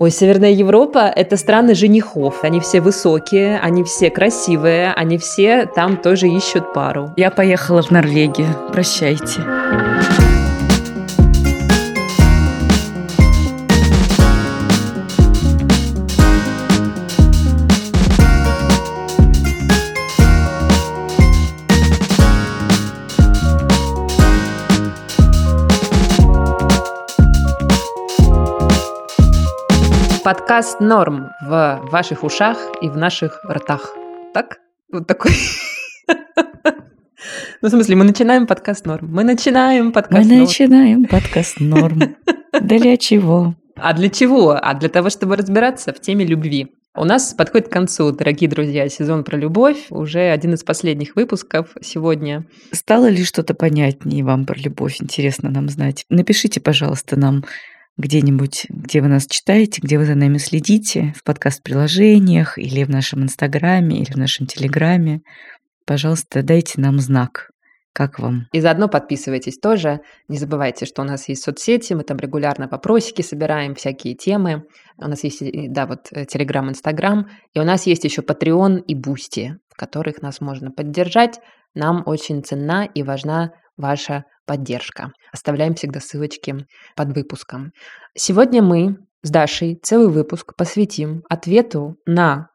Ой, Северная Европа – это страны женихов. Они все высокие, они все красивые, они все там тоже ищут пару. Я поехала в Норвегию. Прощайте. Подкаст «Норм» в ваших ушах и в наших ртах. Так? Вот такой. Ну, в смысле, мы начинаем подкаст «Норм». Мы начинаем подкаст Мы начинаем подкаст «Норм». Для чего? А для чего? А для того, чтобы разбираться в теме любви. У нас подходит к концу, дорогие друзья, сезон про любовь. Уже один из последних выпусков сегодня. Стало ли что-то понятнее вам про любовь? Интересно нам знать. Напишите, пожалуйста, нам где-нибудь, где вы нас читаете, где вы за нами следите, в подкаст-приложениях или в нашем Инстаграме, или в нашем Телеграме. Пожалуйста, дайте нам знак. Как вам? И заодно подписывайтесь тоже. Не забывайте, что у нас есть соцсети, мы там регулярно вопросики собираем, всякие темы. У нас есть, да, вот Телеграм, Инстаграм. И у нас есть еще Patreon и Бусти, в которых нас можно поддержать. Нам очень ценна и важна ваша поддержка. Оставляем всегда ссылочки под выпуском. Сегодня мы с Дашей целый выпуск посвятим ответу на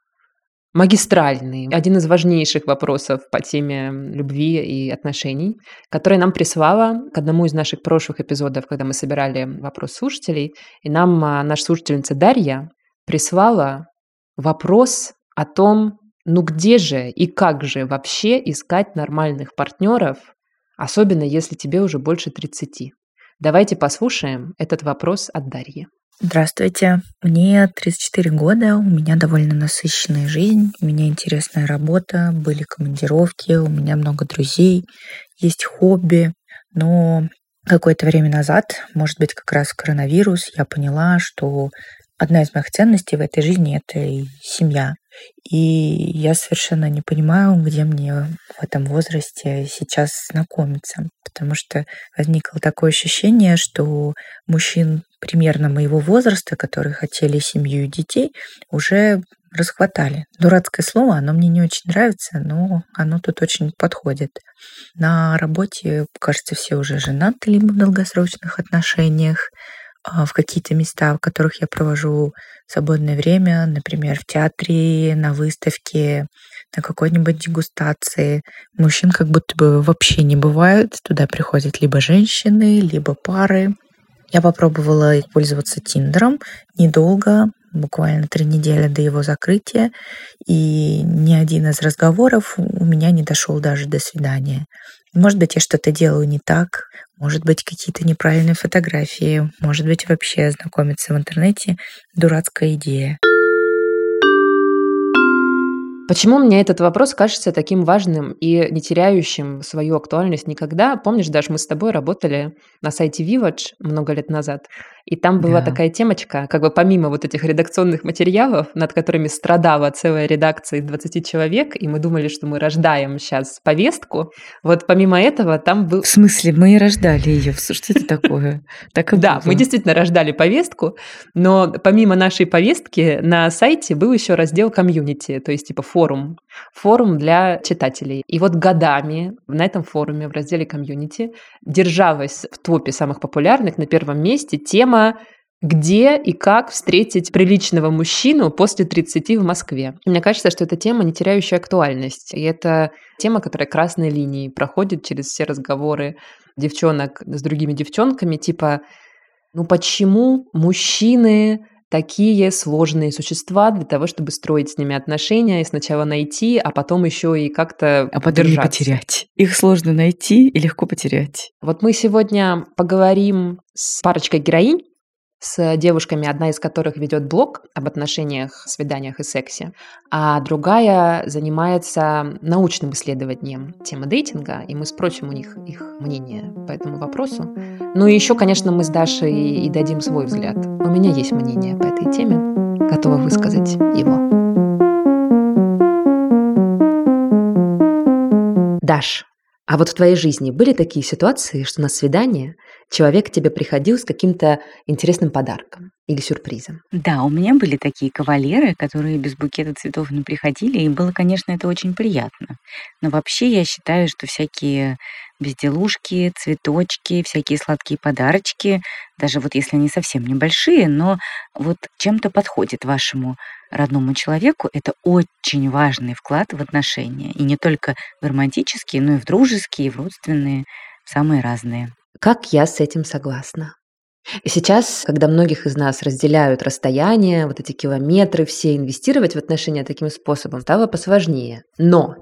магистральный, один из важнейших вопросов по теме любви и отношений, который нам прислала к одному из наших прошлых эпизодов, когда мы собирали вопрос слушателей, и нам а, наша слушательница Дарья прислала вопрос о том, ну где же и как же вообще искать нормальных партнеров особенно если тебе уже больше 30. Давайте послушаем этот вопрос от Дарьи. Здравствуйте, мне 34 года, у меня довольно насыщенная жизнь, у меня интересная работа, были командировки, у меня много друзей, есть хобби, но какое-то время назад, может быть, как раз коронавирус, я поняла, что одна из моих ценностей в этой жизни — это и семья. И я совершенно не понимаю, где мне в этом возрасте сейчас знакомиться, потому что возникло такое ощущение, что мужчин примерно моего возраста, которые хотели семью и детей, уже расхватали. Дурацкое слово, оно мне не очень нравится, но оно тут очень подходит. На работе, кажется, все уже женаты либо в долгосрочных отношениях. А, в какие-то места, в которых я провожу свободное время, например, в театре, на выставке, на какой-нибудь дегустации. Мужчин как будто бы вообще не бывает. Туда приходят либо женщины, либо пары. Я попробовала пользоваться Тиндером недолго, буквально три недели до его закрытия, и ни один из разговоров у меня не дошел даже до свидания. Может быть, я что-то делаю не так, может быть, какие-то неправильные фотографии, может быть, вообще знакомиться в интернете — дурацкая идея. Почему мне этот вопрос кажется таким важным и не теряющим свою актуальность никогда? Помнишь, даже мы с тобой работали на сайте Vivage много лет назад, и там была да. такая темочка, как бы помимо вот этих редакционных материалов, над которыми страдала целая редакция из 20 человек, и мы думали, что мы рождаем сейчас повестку, вот помимо этого там был... В смысле, мы и рождали ее? Что это такое? Так и да, мы действительно рождали повестку, но помимо нашей повестки на сайте был еще раздел комьюнити, то есть типа форум. Форум для читателей. И вот годами на этом форуме в разделе комьюнити держалась в топе самых популярных на первом месте тема тема где и как встретить приличного мужчину после 30 в Москве. Мне кажется, что эта тема не теряющая актуальность. И это тема, которая красной линией проходит через все разговоры девчонок с другими девчонками, типа, ну почему мужчины такие сложные существа для того, чтобы строить с ними отношения и сначала найти, а потом еще и как-то а потом не потерять. Их сложно найти и легко потерять. Вот мы сегодня поговорим с парочкой героинь, с девушками, одна из которых ведет блог об отношениях, свиданиях и сексе, а другая занимается научным исследованием темы дейтинга, и мы спросим у них их мнение по этому вопросу. Ну и еще, конечно, мы с Дашей и дадим свой взгляд. У меня есть мнение по этой теме, готова высказать его. Даш, а вот в твоей жизни были такие ситуации, что на свидание человек к тебе приходил с каким-то интересным подарком или сюрпризом? Да, у меня были такие кавалеры, которые без букета цветов не приходили, и было, конечно, это очень приятно. Но вообще я считаю, что всякие безделушки, цветочки, всякие сладкие подарочки, даже вот если они совсем небольшие, но вот чем-то подходят вашему родному человеку, это очень важный вклад в отношения. И не только в романтические, но и в дружеские, и в родственные, самые разные. Как я с этим согласна. Сейчас, когда многих из нас разделяют расстояние, вот эти километры, все инвестировать в отношения таким способом стало посложнее. Но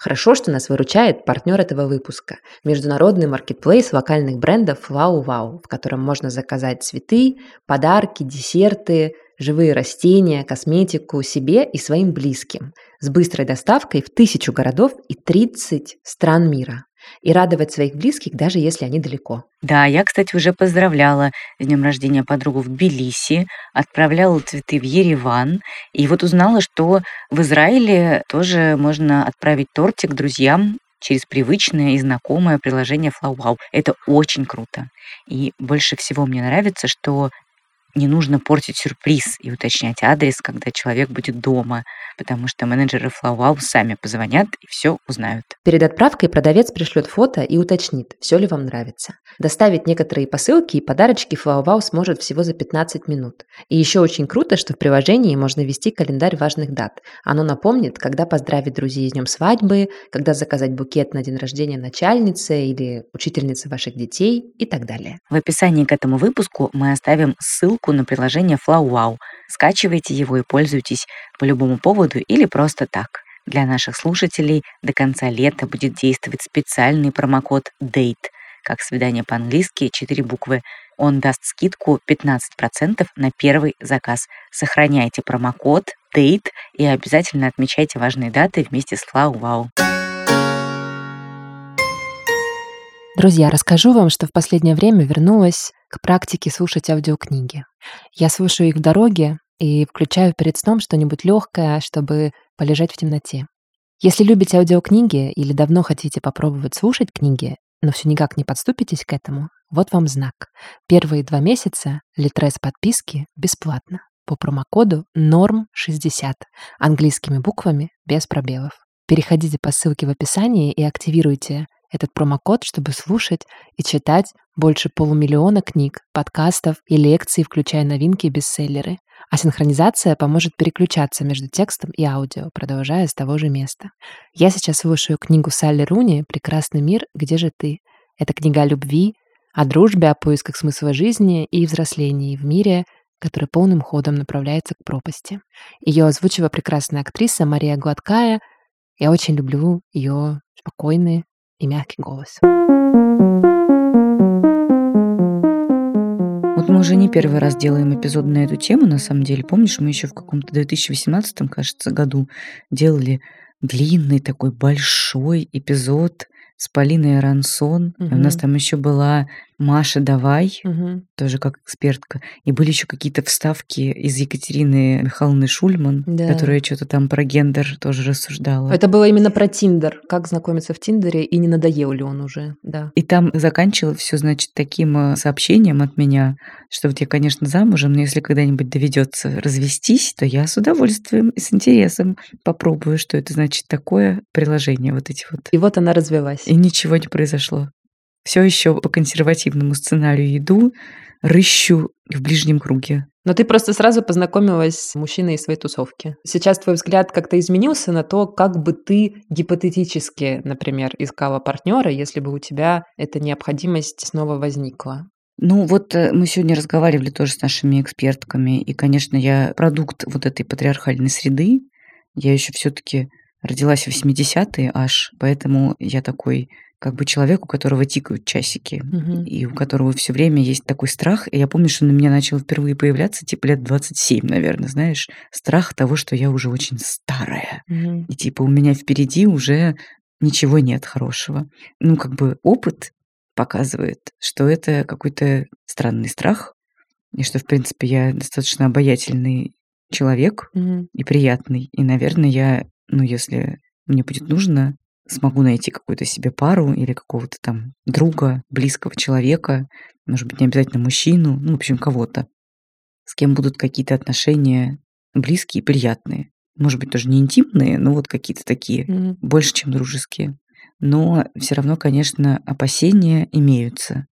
Хорошо, что нас выручает партнер этого выпуска – международный маркетплейс локальных брендов Wow Wow, в котором можно заказать цветы, подарки, десерты, живые растения, косметику себе и своим близким с быстрой доставкой в тысячу городов и 30 стран мира и радовать своих близких, даже если они далеко. Да, я, кстати, уже поздравляла с днем рождения подругу в Тбилиси, отправляла цветы в Ереван, и вот узнала, что в Израиле тоже можно отправить тортик друзьям через привычное и знакомое приложение FlowWow. Это очень круто. И больше всего мне нравится, что не нужно портить сюрприз и уточнять адрес, когда человек будет дома, потому что менеджеры FlowWow сами позвонят и все узнают. Перед отправкой продавец пришлет фото и уточнит, все ли вам нравится. Доставить некоторые посылки и подарочки FlowWow сможет всего за 15 минут. И еще очень круто, что в приложении можно вести календарь важных дат. Оно напомнит, когда поздравить друзей с днем свадьбы, когда заказать букет на день рождения начальницы или учительницы ваших детей и так далее. В описании к этому выпуску мы оставим ссылку на приложение FlowWow. Скачивайте его и пользуйтесь по любому поводу или просто так. Для наших слушателей до конца лета будет действовать специальный промокод DATE, как свидание по-английски, 4 буквы. Он даст скидку 15% на первый заказ. Сохраняйте промокод DATE и обязательно отмечайте важные даты вместе с FlowWow. Друзья, расскажу вам, что в последнее время вернулась к практике слушать аудиокниги. Я слушаю их в дороге и включаю перед сном что-нибудь легкое, чтобы полежать в темноте. Если любите аудиокниги или давно хотите попробовать слушать книги, но все никак не подступитесь к этому, вот вам знак. Первые два месяца Литрес подписки бесплатно по промокоду NORM60 английскими буквами без пробелов. Переходите по ссылке в описании и активируйте этот промокод, чтобы слушать и читать больше полумиллиона книг, подкастов и лекций, включая новинки и бестселлеры. А синхронизация поможет переключаться между текстом и аудио, продолжая с того же места. Я сейчас слушаю книгу Салли Руни «Прекрасный мир. Где же ты?». Это книга о любви, о дружбе, о поисках смысла жизни и взрослении в мире, который полным ходом направляется к пропасти. Ее озвучила прекрасная актриса Мария Гладкая. Я очень люблю ее спокойный, и мягкий голос. Мы уже не первый раз делаем эпизод на эту тему, на самом деле. Помнишь, мы еще в каком-то 2018, кажется, году делали длинный такой большой эпизод с Полиной Арансон. Угу. У нас там еще была Маша Давай, угу. тоже как экспертка. И были еще какие-то вставки из Екатерины Михайловны Шульман, да. которая что-то там про гендер тоже рассуждала. Это было именно про Тиндер, как знакомиться в Тиндере и не надоел ли он уже, да. И там заканчивала все, значит, таким э, сообщением от меня, что вот я, конечно, замужем, но если когда-нибудь доведется развестись, то я с удовольствием и с интересом попробую, что это значит такое приложение вот эти вот. И вот она развелась. И ничего не произошло. Все еще по консервативному сценарию иду, рыщу в ближнем круге. Но ты просто сразу познакомилась с мужчиной из своей тусовки. Сейчас твой взгляд как-то изменился на то, как бы ты гипотетически, например, искала партнера, если бы у тебя эта необходимость снова возникла. Ну вот э, мы сегодня разговаривали тоже с нашими экспертками, и, конечно, я продукт вот этой патриархальной среды. Я еще все-таки родилась в 80-е аж, поэтому я такой как бы человек, у которого тикают часики, угу. и у которого все время есть такой страх. И я помню, что на меня начал впервые появляться, типа лет 27, наверное, знаешь, страх того, что я уже очень старая. Угу. И типа у меня впереди уже ничего нет хорошего. Ну, как бы опыт показывает, что это какой-то странный страх, и что, в принципе, я достаточно обаятельный человек угу. и приятный. И, наверное, я, ну, если мне будет нужно, смогу найти какую-то себе пару или какого-то там друга, близкого человека, может быть, не обязательно мужчину, ну, в общем, кого-то, с кем будут какие-то отношения близкие, приятные. Может быть, тоже не интимные, но вот какие-то такие, Мгм. больше, чем дружеские. Но все равно, конечно, опасения имеются.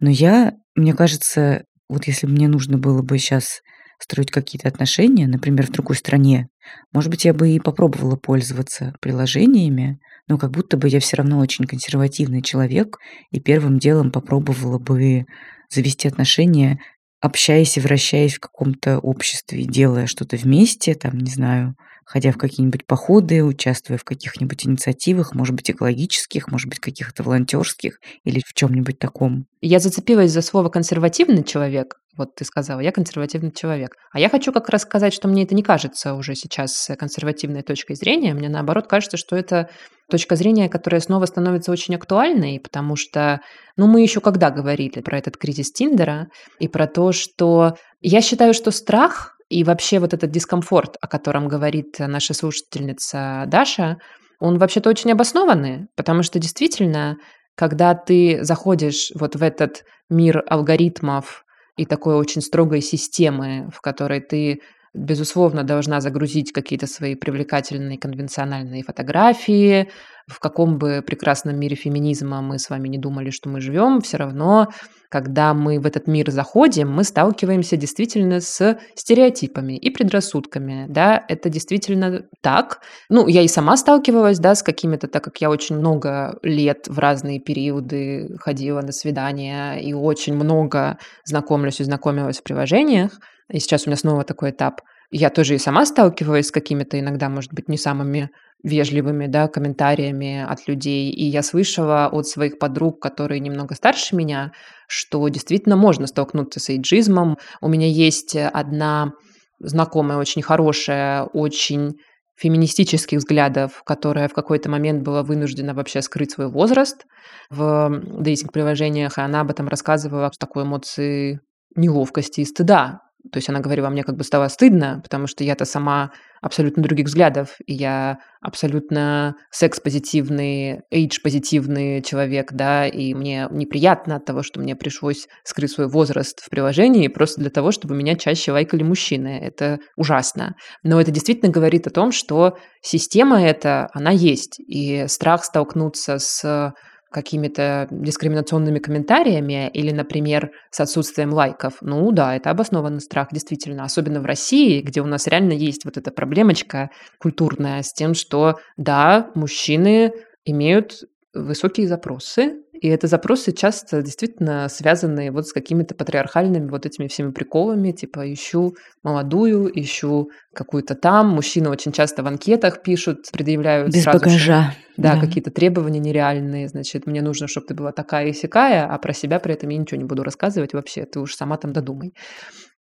Но я, мне кажется, вот если бы мне нужно было бы сейчас строить какие-то отношения, например, в другой стране, может быть, я бы и попробовала пользоваться приложениями, но как будто бы я все равно очень консервативный человек, и первым делом попробовала бы завести отношения, общаясь и вращаясь в каком-то обществе, делая что-то вместе, там, не знаю, ходя в какие-нибудь походы, участвуя в каких-нибудь инициативах, может быть, экологических, может быть, каких-то волонтерских или в чем-нибудь таком. Я зацепилась за слово консервативный человек. Вот ты сказала, я консервативный человек. А я хочу как раз сказать, что мне это не кажется уже сейчас консервативной точкой зрения. Мне наоборот кажется, что это точка зрения, которая снова становится очень актуальной, потому что, ну, мы еще когда говорили про этот кризис Тиндера и про то, что я считаю, что страх и вообще вот этот дискомфорт, о котором говорит наша слушательница Даша, он вообще-то очень обоснованный, потому что действительно, когда ты заходишь вот в этот мир алгоритмов и такой очень строгой системы, в которой ты безусловно, должна загрузить какие-то свои привлекательные конвенциональные фотографии. В каком бы прекрасном мире феминизма мы с вами не думали, что мы живем, все равно, когда мы в этот мир заходим, мы сталкиваемся действительно с стереотипами и предрассудками. Да, это действительно так. Ну, я и сама сталкивалась, да, с какими-то, так как я очень много лет в разные периоды ходила на свидания и очень много знакомлюсь и знакомилась в приложениях, и сейчас у меня снова такой этап. Я тоже и сама сталкиваюсь с какими-то иногда, может быть, не самыми вежливыми да, комментариями от людей. И я слышала от своих подруг, которые немного старше меня, что действительно можно столкнуться с эйджизмом. У меня есть одна знакомая, очень хорошая, очень феминистических взглядов, которая в какой-то момент была вынуждена вообще скрыть свой возраст в дейтинг-приложениях, и она об этом рассказывала с такой эмоцией неловкости и стыда, то есть она говорила, мне как бы стало стыдно, потому что я-то сама абсолютно других взглядов, и я абсолютно секс-позитивный, эйдж-позитивный человек, да, и мне неприятно от того, что мне пришлось скрыть свой возраст в приложении просто для того, чтобы меня чаще лайкали мужчины. Это ужасно. Но это действительно говорит о том, что система эта, она есть, и страх столкнуться с какими-то дискриминационными комментариями или, например, с отсутствием лайков, ну да, это обоснованный страх, действительно. Особенно в России, где у нас реально есть вот эта проблемочка культурная с тем, что да, мужчины имеют высокие запросы, и это запросы часто действительно связаны вот с какими-то патриархальными вот этими всеми приколами, типа ищу молодую, ищу какую-то там. Мужчины очень часто в анкетах пишут, предъявляют Без сразу багажа. Же, да, Да. какие-то требования нереальные. Значит, мне нужно, чтобы ты была такая и сякая, а про себя при этом я ничего не буду рассказывать вообще. Ты уж сама там додумай.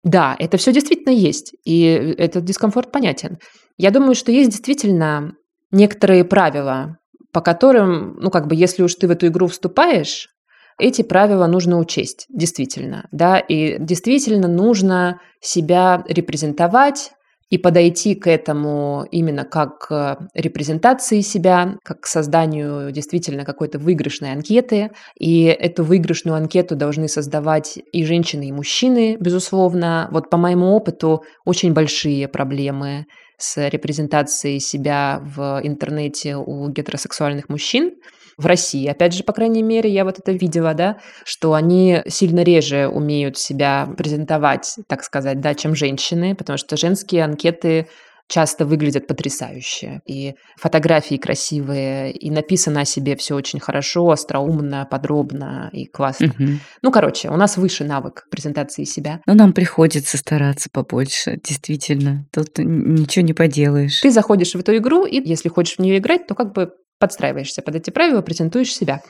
Да, это все действительно есть, и этот дискомфорт понятен. Я думаю, что есть действительно некоторые правила, по которым, ну, как бы, если уж ты в эту игру вступаешь, эти правила нужно учесть, действительно, да, и действительно нужно себя репрезентовать и подойти к этому именно как к репрезентации себя, как к созданию действительно какой-то выигрышной анкеты. И эту выигрышную анкету должны создавать и женщины, и мужчины, безусловно. Вот по моему опыту очень большие проблемы с репрезентацией себя в интернете у гетеросексуальных мужчин в России. Опять же, по крайней мере, я вот это видела, да, что они сильно реже умеют себя презентовать, так сказать, да, чем женщины, потому что женские анкеты часто выглядят потрясающе. И фотографии красивые, и написано о себе все очень хорошо, остроумно, подробно и классно. Мгм. Ну, короче, у нас выше навык презентации себя. Но нам приходится стараться побольше, действительно. Тут ничего не поделаешь. Ты заходишь в эту игру, и если хочешь в нее играть, то как бы подстраиваешься под эти правила, презентуешь себя.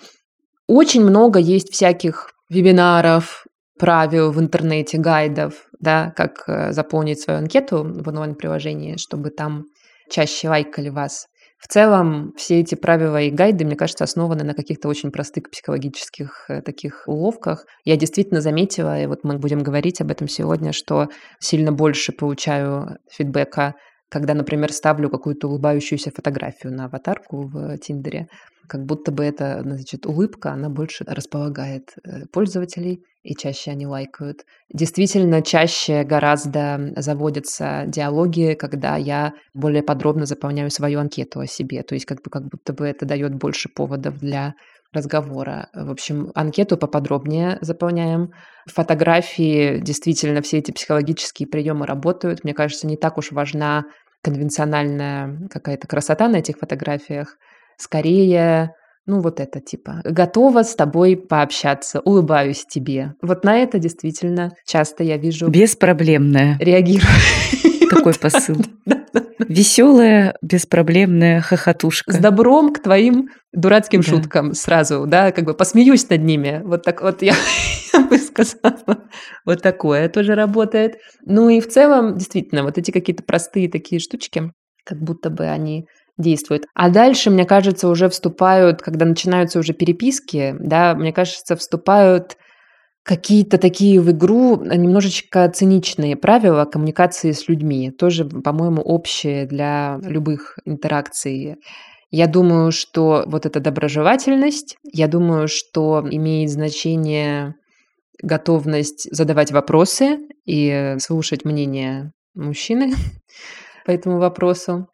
Очень много есть всяких вебинаров, правил в интернете, гайдов, да, как э, заполнить свою анкету в онлайн-приложении, чтобы там чаще лайкали вас. В целом, все эти правила и гайды, мне кажется, основаны на каких-то очень простых психологических э, таких уловках. Я действительно заметила, и вот мы будем говорить об этом сегодня, что сильно больше получаю фидбэка когда, например, ставлю какую-то улыбающуюся фотографию на аватарку в Тиндере, как будто бы эта, значит, улыбка, она больше располагает э, пользователей, и чаще они лайкают. Действительно, чаще гораздо заводятся диалоги, когда я более подробно заполняю свою анкету о себе. То есть как, бы, как будто бы это дает больше поводов для разговора. В общем, анкету поподробнее заполняем. Фотографии, действительно, все эти психологические приемы работают. Мне кажется, не так уж важна конвенциональная какая-то красота на этих фотографиях. Скорее, ну вот это типа, готова с тобой пообщаться, улыбаюсь тебе. Вот на это действительно часто я вижу... Беспроблемная. Реагирую. Такой посыл. Веселая, беспроблемная хохотушка. С добром к твоим дурацким да. шуткам сразу, да, как бы посмеюсь над ними. Вот так вот я, я бы сказала. Вот такое тоже работает. Ну и в целом, действительно, вот эти какие-то простые такие штучки, как будто бы они действуют. А дальше, мне кажется, уже вступают, когда начинаются уже переписки, да, мне кажется, вступают какие-то такие в игру немножечко циничные правила коммуникации с людьми, тоже, по-моему, общие для любых интеракций. Я думаю, что вот эта доброжелательность, я думаю, что имеет значение готовность задавать вопросы и слушать мнение мужчины по этому вопросу.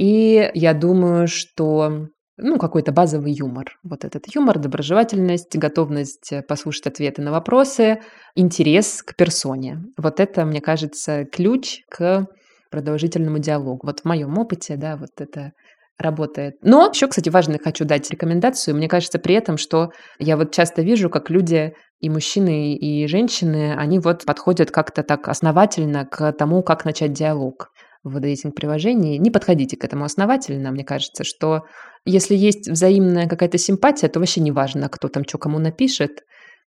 И я думаю, что ну, какой-то базовый юмор. Вот этот юмор, доброжелательность, готовность э, послушать ответы на вопросы, интерес к персоне. Вот это, мне кажется, ключ к продолжительному диалогу. Вот в моем опыте, да, вот это работает. Но еще, кстати, важно хочу дать рекомендацию. Мне кажется при этом, что я вот часто вижу, как люди и мужчины, и женщины, они вот подходят как-то так основательно к тому, как начать диалог в дейтинг-приложении. Не подходите к этому основательно. Мне кажется, что если есть взаимная какая-то симпатия, то вообще не важно, кто там что кому напишет.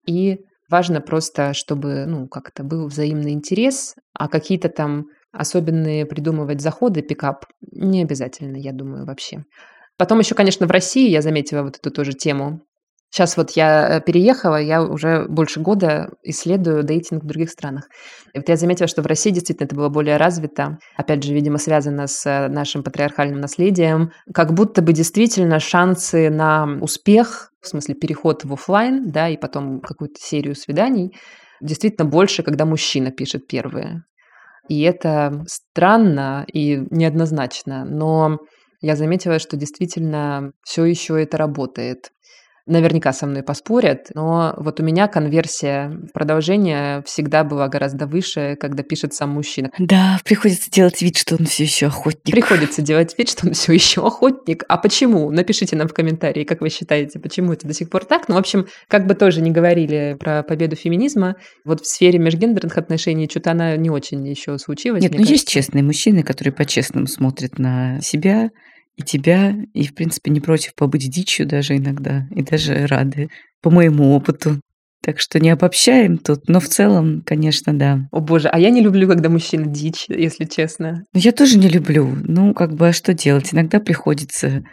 И важно просто, чтобы ну, как-то был взаимный интерес, а какие-то там особенные придумывать заходы, пикап, не обязательно, я думаю, вообще. Потом еще, конечно, в России я заметила вот эту тоже тему Сейчас вот я э, переехала, я уже больше года исследую дейтинг в других странах. И вот я заметила, что в России действительно это было более развито. Опять же, видимо, связано с э, нашим патриархальным наследием. Как будто бы действительно шансы на успех, в смысле переход в офлайн, да, и потом какую-то серию свиданий, действительно больше, когда мужчина пишет первые. И это странно и неоднозначно, но я заметила, что действительно все еще это работает наверняка со мной поспорят, но вот у меня конверсия продолжения всегда была гораздо выше, когда пишет сам мужчина. Да, приходится делать вид, что он все еще охотник. Приходится делать вид, что он все еще охотник. А почему? Напишите нам в комментарии, как вы считаете, почему это до сих пор так. Ну, в общем, как бы тоже не говорили про победу феминизма, вот в сфере межгендерных отношений что-то она не очень еще случилась. Нет, ну кажется. есть честные мужчины, которые по-честному смотрят на себя, и тебя, и, в принципе, не против побыть дичью даже иногда, и даже рады, по моему опыту. Так что не обобщаем тут, но в целом, конечно, да. О боже, а я не люблю, когда мужчина дичь, если честно. Ну, я тоже не люблю. Ну, как бы, а что делать? Иногда приходится.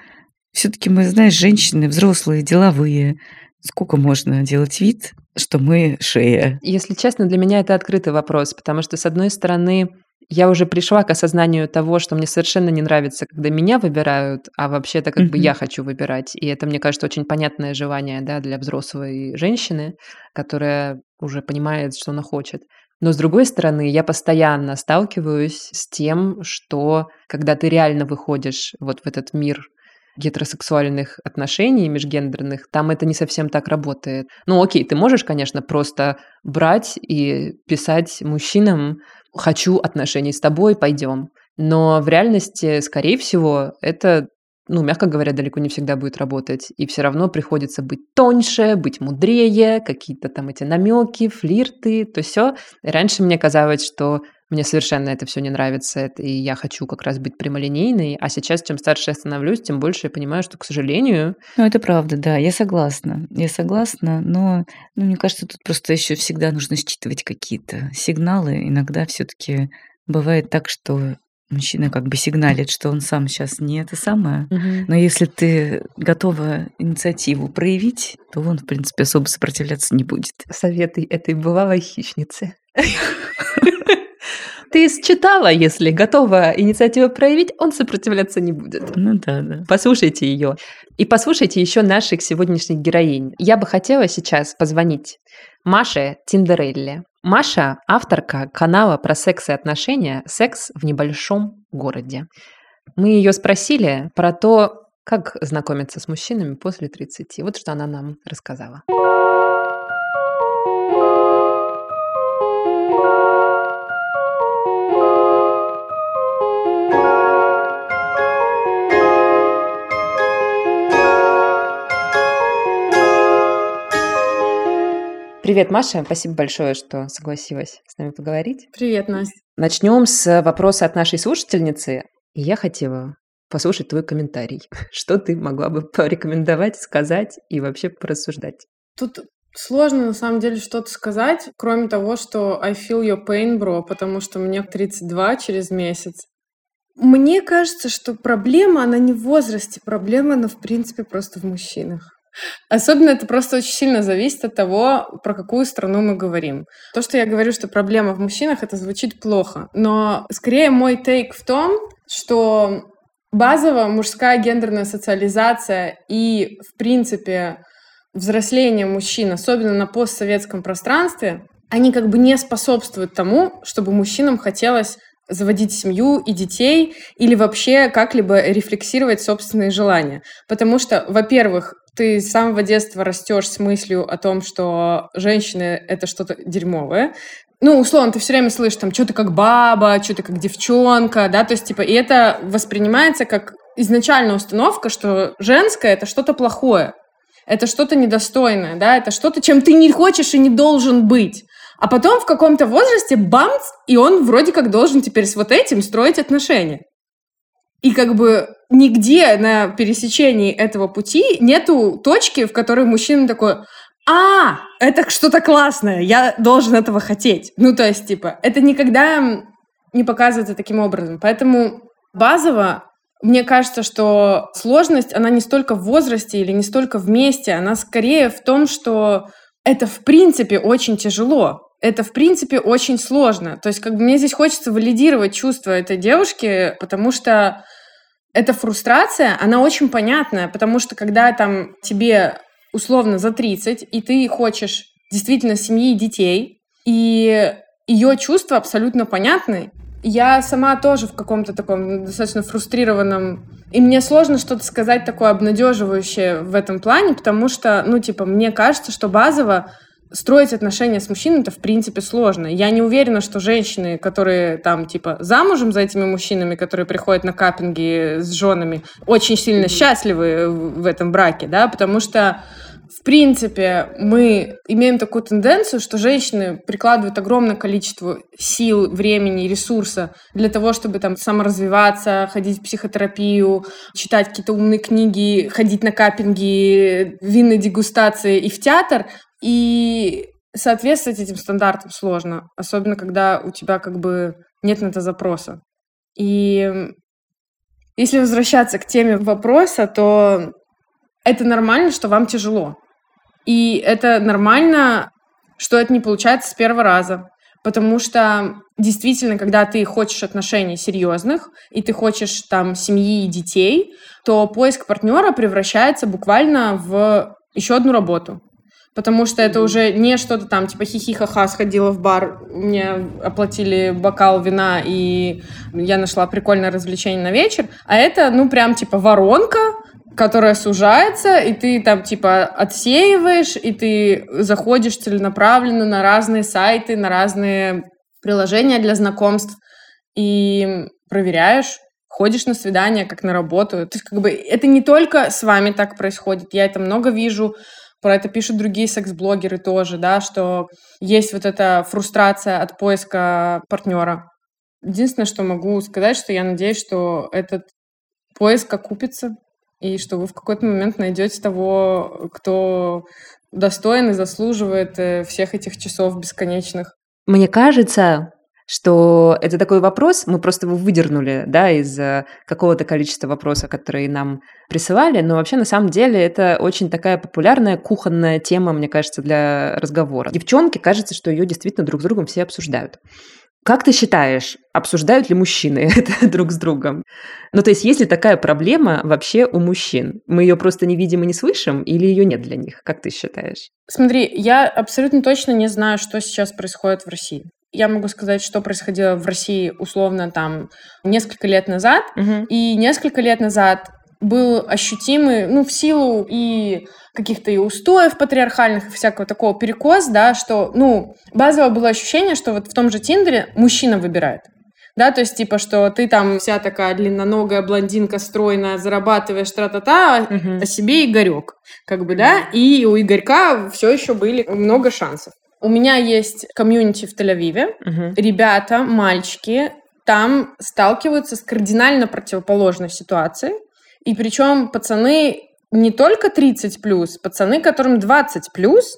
Все-таки мы, знаешь, женщины взрослые, деловые. Сколько можно делать вид, что мы шея? Если честно, для меня это открытый вопрос, потому что, с одной стороны, я уже пришла к осознанию того, что мне совершенно не нравится, когда меня выбирают, а вообще-то как mm-hmm. бы я хочу выбирать. И это, мне кажется, очень понятное желание да, для взрослой женщины, которая уже понимает, что она хочет. Но с другой стороны, я постоянно сталкиваюсь с тем, что когда ты реально выходишь вот в этот мир гетеросексуальных отношений межгендерных, там это не совсем так работает. Ну окей, ты можешь, конечно, просто брать и писать мужчинам хочу отношений с тобой, пойдем. Но в реальности, скорее всего, это, ну, мягко говоря, далеко не всегда будет работать. И все равно приходится быть тоньше, быть мудрее, какие-то там эти намеки, флирты, то все. Раньше мне казалось, что мне совершенно это все не нравится, это, и я хочу как раз быть прямолинейной. А сейчас, чем старше я становлюсь, тем больше я понимаю, что, к сожалению... Ну, это правда, да, я согласна. Я согласна, но ну, мне кажется, тут просто еще всегда нужно считывать какие-то сигналы. Иногда все таки бывает так, что мужчина как бы сигналит, что он сам сейчас не это самое. Угу. Но если ты готова инициативу проявить, то он, в принципе, особо сопротивляться не будет. Советы этой бывалой хищницы. Ты считала, если готова инициативу проявить, он сопротивляться не будет. Ну да, да. Послушайте ее. И послушайте еще наших сегодняшних героинь. Я бы хотела сейчас позвонить Маше Тиндерелли. Маша – авторка канала про секс и отношения «Секс в небольшом городе». Мы ее спросили про то, как знакомиться с мужчинами после 30. Вот что она нам рассказала. Привет, Маша. Спасибо большое, что согласилась с нами поговорить. Привет, Настя. Начнем с вопроса от нашей слушательницы. И я хотела послушать твой комментарий. Что ты могла бы порекомендовать, сказать и вообще порассуждать? Тут сложно на самом деле что-то сказать, кроме того, что I feel your pain, bro, потому что мне 32 через месяц. Мне кажется, что проблема, она не в возрасте, проблема, она в принципе просто в мужчинах. Особенно это просто очень сильно зависит от того, про какую страну мы говорим. То, что я говорю, что проблема в мужчинах, это звучит плохо. Но скорее мой тейк в том, что базово мужская гендерная социализация и, в принципе, взросление мужчин, особенно на постсоветском пространстве, они как бы не способствуют тому, чтобы мужчинам хотелось заводить семью и детей или вообще как-либо рефлексировать собственные желания. Потому что, во-первых, ты с самого детства растешь с мыслью о том, что женщины — это что-то дерьмовое. Ну, условно, ты все время слышишь там, что ты как баба, что ты как девчонка, да, то есть, типа, и это воспринимается как изначальная установка, что женское — это что-то плохое, это что-то недостойное, да, это что-то, чем ты не хочешь и не должен быть. А потом в каком-то возрасте бамц, и он вроде как должен теперь с вот этим строить отношения. И как бы нигде на пересечении этого пути нету точки, в которой мужчина такой, а, это что-то классное, я должен этого хотеть. Ну, то есть, типа, это никогда не показывается таким образом. Поэтому базово мне кажется, что сложность, она не столько в возрасте или не столько в месте, она скорее в том, что это в принципе очень тяжело. Это, в принципе, очень сложно. То есть, как бы мне здесь хочется валидировать чувства этой девушки, потому что эта фрустрация, она очень понятная, потому что когда там тебе условно за 30, и ты хочешь действительно семьи и детей, и ее чувства абсолютно понятны. Я сама тоже в каком-то таком достаточно фрустрированном... И мне сложно что-то сказать такое обнадеживающее в этом плане, потому что, ну, типа, мне кажется, что базово строить отношения с мужчиной это в принципе сложно. Я не уверена, что женщины, которые там типа замужем за этими мужчинами, которые приходят на каппинги с женами, очень сильно счастливы в этом браке, да, потому что в принципе, мы имеем такую тенденцию, что женщины прикладывают огромное количество сил, времени, ресурса для того, чтобы там саморазвиваться, ходить в психотерапию, читать какие-то умные книги, ходить на каппинги, винные дегустации и в театр, и соответствовать этим стандартам сложно, особенно когда у тебя как бы нет на это запроса. И если возвращаться к теме вопроса, то это нормально, что вам тяжело. И это нормально, что это не получается с первого раза. Потому что действительно, когда ты хочешь отношений серьезных, и ты хочешь там семьи и детей, то поиск партнера превращается буквально в еще одну работу потому что это уже не что-то там, типа хихи-ха-ха, сходила в бар, мне оплатили бокал вина, и я нашла прикольное развлечение на вечер, а это, ну, прям, типа, воронка, которая сужается, и ты там, типа, отсеиваешь, и ты заходишь целенаправленно на разные сайты, на разные приложения для знакомств, и проверяешь, ходишь на свидание, как на работу. То есть, как бы, это не только с вами так происходит. Я это много вижу про это пишут другие секс-блогеры тоже, да, что есть вот эта фрустрация от поиска партнера. Единственное, что могу сказать, что я надеюсь, что этот поиск окупится, и что вы в какой-то момент найдете того, кто достоин и заслуживает э, всех этих часов бесконечных. Мне кажется, что это такой вопрос, мы просто его выдернули, да, из э, какого-то количества вопросов, которые нам присылали, но вообще на самом деле это очень такая популярная кухонная тема, мне кажется, для разговора. Девчонки, кажется, что ее действительно друг с другом все обсуждают. Как ты считаешь, обсуждают ли мужчины это друг с другом? Ну, то есть, есть ли такая проблема вообще у мужчин? Мы ее просто не видим и не слышим, или ее нет для них? Как ты считаешь? Смотри, я абсолютно точно не знаю, что сейчас происходит в России. Я могу сказать, что происходило в России условно там несколько лет назад. Мгм. И несколько лет назад был ощутимый, ну, в силу и каких-то и устоев патриархальных, и всякого такого перекос, да, что, ну, базовое было ощущение, что вот в том же Тиндере мужчина выбирает. Да, то есть, типа, что ты там вся такая длинноногая блондинка, стройная, зарабатываешь тра-та-та, а Мгм. о себе Игорек, как бы, да, и у Игорька все еще были много шансов. У меня есть комьюнити в Тель-Авиве, Мгм. ребята, мальчики там сталкиваются с кардинально противоположной ситуацией. И причем пацаны не только 30 плюс, пацаны, которым 20 плюс,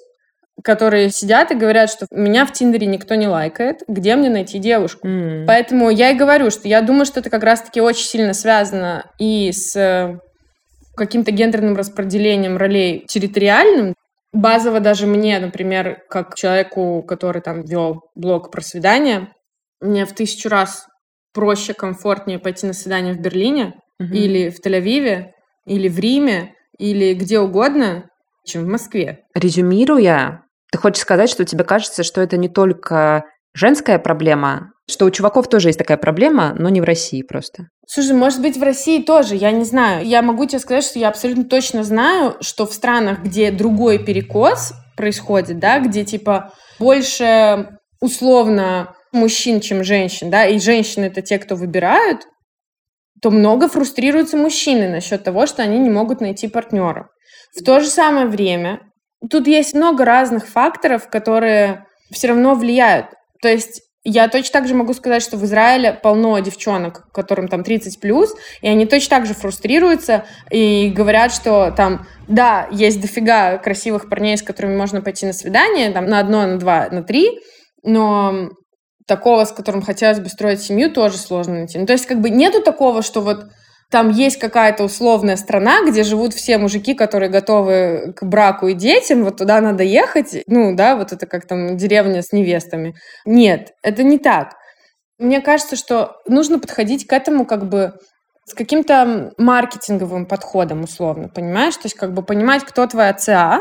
которые сидят и говорят, что меня в Тиндере никто не лайкает, где мне найти девушку? М. Поэтому я и говорю, что я думаю, что это как раз-таки очень сильно связано и с э, каким-то гендерным распределением ролей территориальным. Базово даже мне, например, как человеку, который там вел блог про свидания, мне в тысячу раз проще, комфортнее пойти на свидание в Берлине Мгм. или в Тель-Авиве, или в Риме, или где угодно, чем в Москве. Резюмируя, ты хочешь сказать, что тебе кажется, что это не только женская проблема, что у чуваков тоже есть такая проблема, но не в России просто. Слушай, может быть, в России тоже, я не знаю. Я могу тебе сказать, что я абсолютно точно знаю, что в странах, где другой перекос происходит, да, где типа больше условно мужчин, чем женщин, да, и женщины это те, кто выбирают, то много фрустрируются мужчины насчет того, что они не могут найти партнера. В то же самое время тут есть много разных факторов, которые все равно влияют. То есть я точно так же могу сказать, что в Израиле полно девчонок, которым там 30 плюс, и они точно так же фрустрируются и говорят, что там, да, есть дофига красивых парней, с которыми можно пойти на свидание, там, на одно, на два, на три, но такого, с которым хотелось бы строить семью, тоже сложно найти. Ну, то есть, как бы нету такого, что вот там есть какая-то условная страна, где живут все мужики, которые готовы к браку и детям, вот туда надо ехать, ну, да, вот это как там деревня с невестами. Нет, это не так. Мне кажется, что нужно подходить к этому как бы с каким-то маркетинговым подходом, условно, понимаешь? То есть как бы понимать, кто твоя ЦА,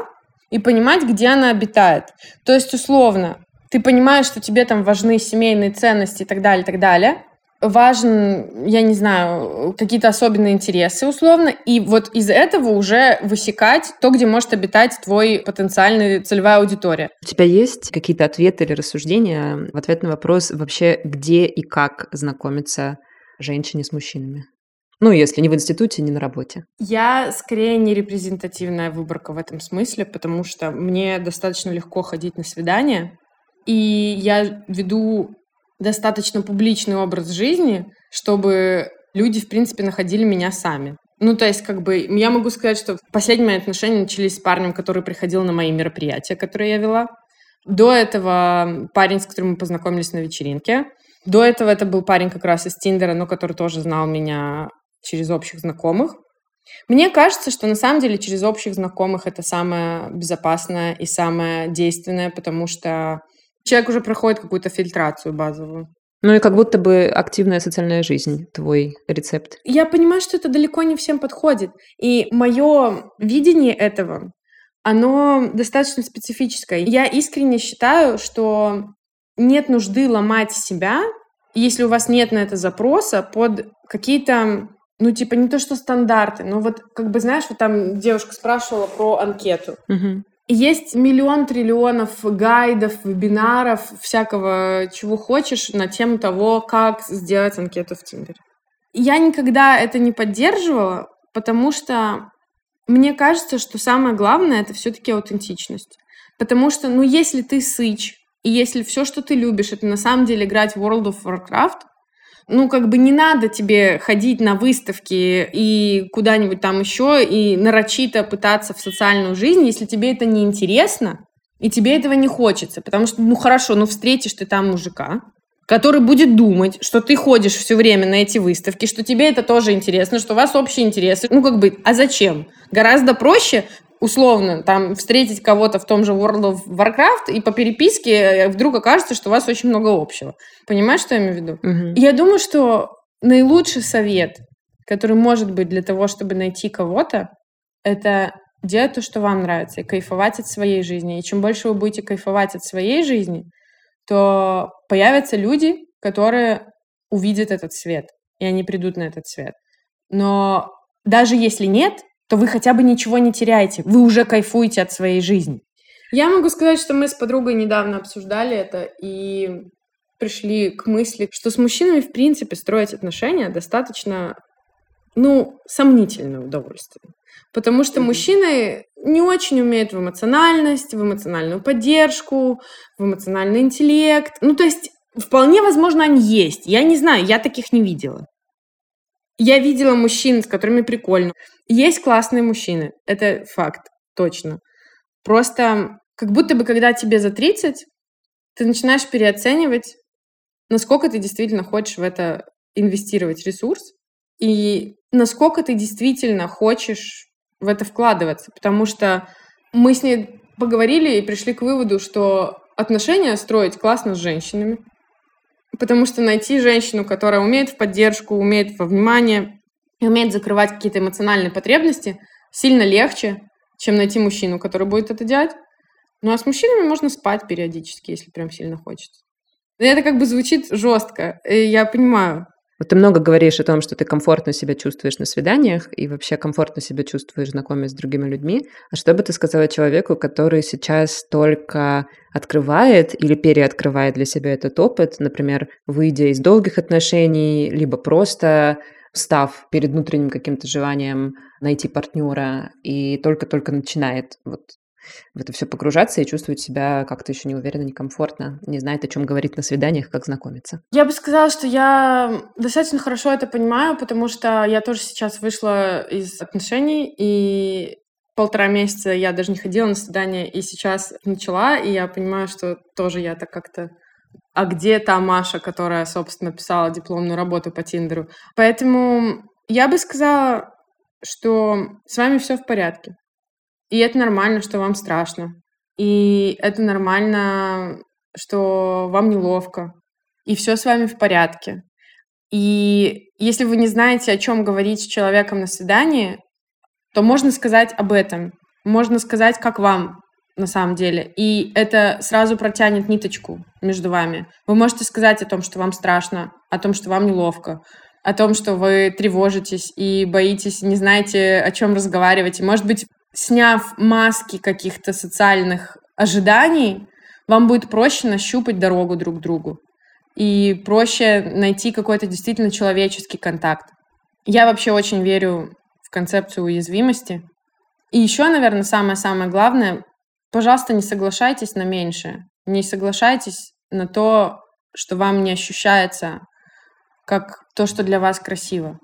и понимать, где она обитает. То есть, условно, ты понимаешь, что тебе там важны семейные ценности и так далее, и так далее. Важен, я не знаю, какие-то особенные интересы, условно, и вот из этого уже высекать то, где может обитать твой потенциальный целевая аудитория. У тебя есть какие-то ответы или рассуждения в ответ на вопрос вообще, где и как знакомиться женщине с мужчинами? Ну, если не в институте, не на работе. Я скорее не репрезентативная выборка в этом смысле, потому что мне достаточно легко ходить на свидания, и я веду достаточно публичный образ жизни, чтобы люди, в принципе, находили меня сами. Ну, то есть, как бы, я могу сказать, что последние мои отношения начались с парнем, который приходил на мои мероприятия, которые я вела. До этого парень, с которым мы познакомились на вечеринке. До этого это был парень как раз из Тиндера, но который тоже знал меня через общих знакомых. Мне кажется, что на самом деле через общих знакомых это самое безопасное и самое действенное, потому что человек уже проходит какую-то фильтрацию базовую. Ну и как будто бы активная социальная жизнь, твой рецепт. Я понимаю, что это далеко не всем подходит. И мое видение этого, оно достаточно специфическое. Я искренне считаю, что нет нужды ломать себя, если у вас нет на это запроса под какие-то ну, типа, не то что стандарты, но вот, как бы, знаешь, вот там девушка спрашивала про анкету. Мгм. Есть миллион триллионов гайдов, вебинаров, всякого чего хочешь на тему того, как сделать анкету в Тиндере. Я никогда это не поддерживала, потому что мне кажется, что самое главное это все-таки аутентичность. Потому что, ну, если ты сыч, и если все, что ты любишь, это на самом деле играть в World of Warcraft, ну, как бы не надо тебе ходить на выставки и куда-нибудь там еще и нарочито пытаться в социальную жизнь, если тебе это не интересно и тебе этого не хочется. Потому что, ну, хорошо, ну, встретишь ты там мужика, который будет думать, что ты ходишь все время на эти выставки, что тебе это тоже интересно, что у вас общие интересы. Ну, как бы, а зачем? Гораздо проще условно, там, встретить кого-то в том же World of Warcraft, и по переписке э, вдруг окажется, что у вас очень много общего. Понимаешь, что я имею в виду? Мгм. Я думаю, что наилучший совет, который может быть для того, чтобы найти кого-то, это делать то, что вам нравится, и кайфовать от своей жизни. И чем больше вы будете кайфовать от своей жизни, то появятся люди, которые увидят этот свет, и они придут на этот свет. Но даже если нет, то вы хотя бы ничего не теряете. Вы уже кайфуете от своей жизни. Я могу сказать, что мы с подругой недавно обсуждали это и пришли к мысли, что с мужчинами, в принципе, строить отношения достаточно, ну, сомнительное удовольствие. Потому что мужчины не очень умеют в эмоциональность, в эмоциональную поддержку, в эмоциональный интеллект. Ну, то есть, вполне возможно, они есть. Я не знаю, я таких не видела. Я видела мужчин, с которыми прикольно. Есть классные мужчины, это факт, точно. Просто как будто бы, когда тебе за 30, ты начинаешь переоценивать, насколько ты действительно хочешь в это инвестировать ресурс и насколько ты действительно хочешь в это вкладываться. Потому что мы с ней поговорили и пришли к выводу, что отношения строить классно с женщинами. Потому что найти женщину, которая умеет в поддержку, умеет во внимание и умеет закрывать какие-то эмоциональные потребности, сильно легче, чем найти мужчину, который будет это делать. Ну а с мужчинами можно спать периодически, если прям сильно хочется. И Это как бы звучит жестко, я понимаю. Вот ты много говоришь о том, что ты комфортно себя чувствуешь на свиданиях и вообще комфортно себя чувствуешь, знакомясь с другими людьми. А что бы ты сказала человеку, который сейчас только открывает или переоткрывает для себя этот опыт, например, выйдя из долгих отношений, либо просто став перед внутренним каким-то желанием найти партнера и только-только начинает вот в это все погружаться и чувствует себя как-то еще неуверенно, некомфортно, не знает, о чем говорить на свиданиях, как знакомиться. Я бы сказала, что я достаточно хорошо это понимаю, потому что я тоже сейчас вышла из отношений, и полтора месяца я даже не ходила на свидание, и сейчас начала, и я понимаю, что тоже я так как-то а где та Маша, которая, собственно, писала дипломную работу по Тиндеру. Поэтому я бы сказала, что с вами все в порядке. И это нормально, что вам страшно. И это нормально, что вам неловко. И все с вами в порядке. И если вы не знаете, о чем говорить с человеком на свидании, то можно сказать об этом. Можно сказать, как вам на самом деле. И это сразу протянет ниточку между вами. Вы можете сказать о том, что вам страшно, о том, что вам неловко, о том, что вы тревожитесь и боитесь, не знаете, о чем разговаривать. И, может быть, сняв маски каких-то социальных ожиданий, вам будет проще нащупать дорогу друг к другу и проще найти какой-то действительно человеческий контакт. Я вообще очень верю в концепцию уязвимости. И еще, наверное, самое-самое главное, пожалуйста, не соглашайтесь на меньшее. Не соглашайтесь на то, что вам не ощущается как то, что для вас красиво.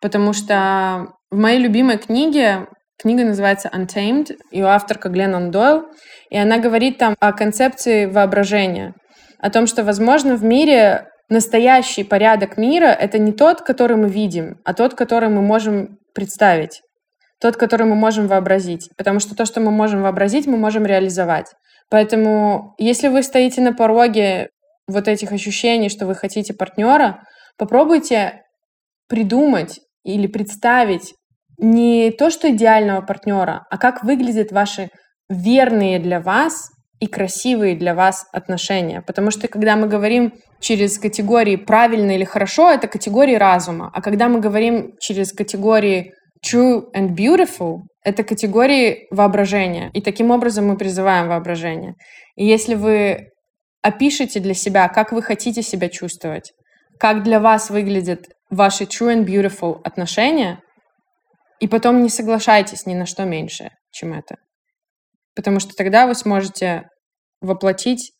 Потому что в моей любимой книге, книга называется Untamed, ее авторка Гленнон Дойл, и она говорит там о концепции воображения, о том, что, возможно, в мире настоящий порядок мира — это не тот, который мы видим, а тот, который мы можем представить, тот, который мы можем вообразить. Потому что то, что мы можем вообразить, мы можем реализовать. Поэтому, если вы стоите на пороге вот этих ощущений, что вы хотите партнера, попробуйте придумать или представить не то, что идеального партнера, а как выглядят ваши верные для вас и красивые для вас отношения. Потому что когда мы говорим через категории правильно или хорошо, это категории разума. А когда мы говорим через категории true and beautiful, это категории воображения. И таким образом мы призываем воображение. И если вы опишите для себя, как вы хотите себя чувствовать, как для вас выглядят ваши true and beautiful отношения, и потом не соглашайтесь ни на что меньше, чем это. Потому что тогда вы сможете воплотить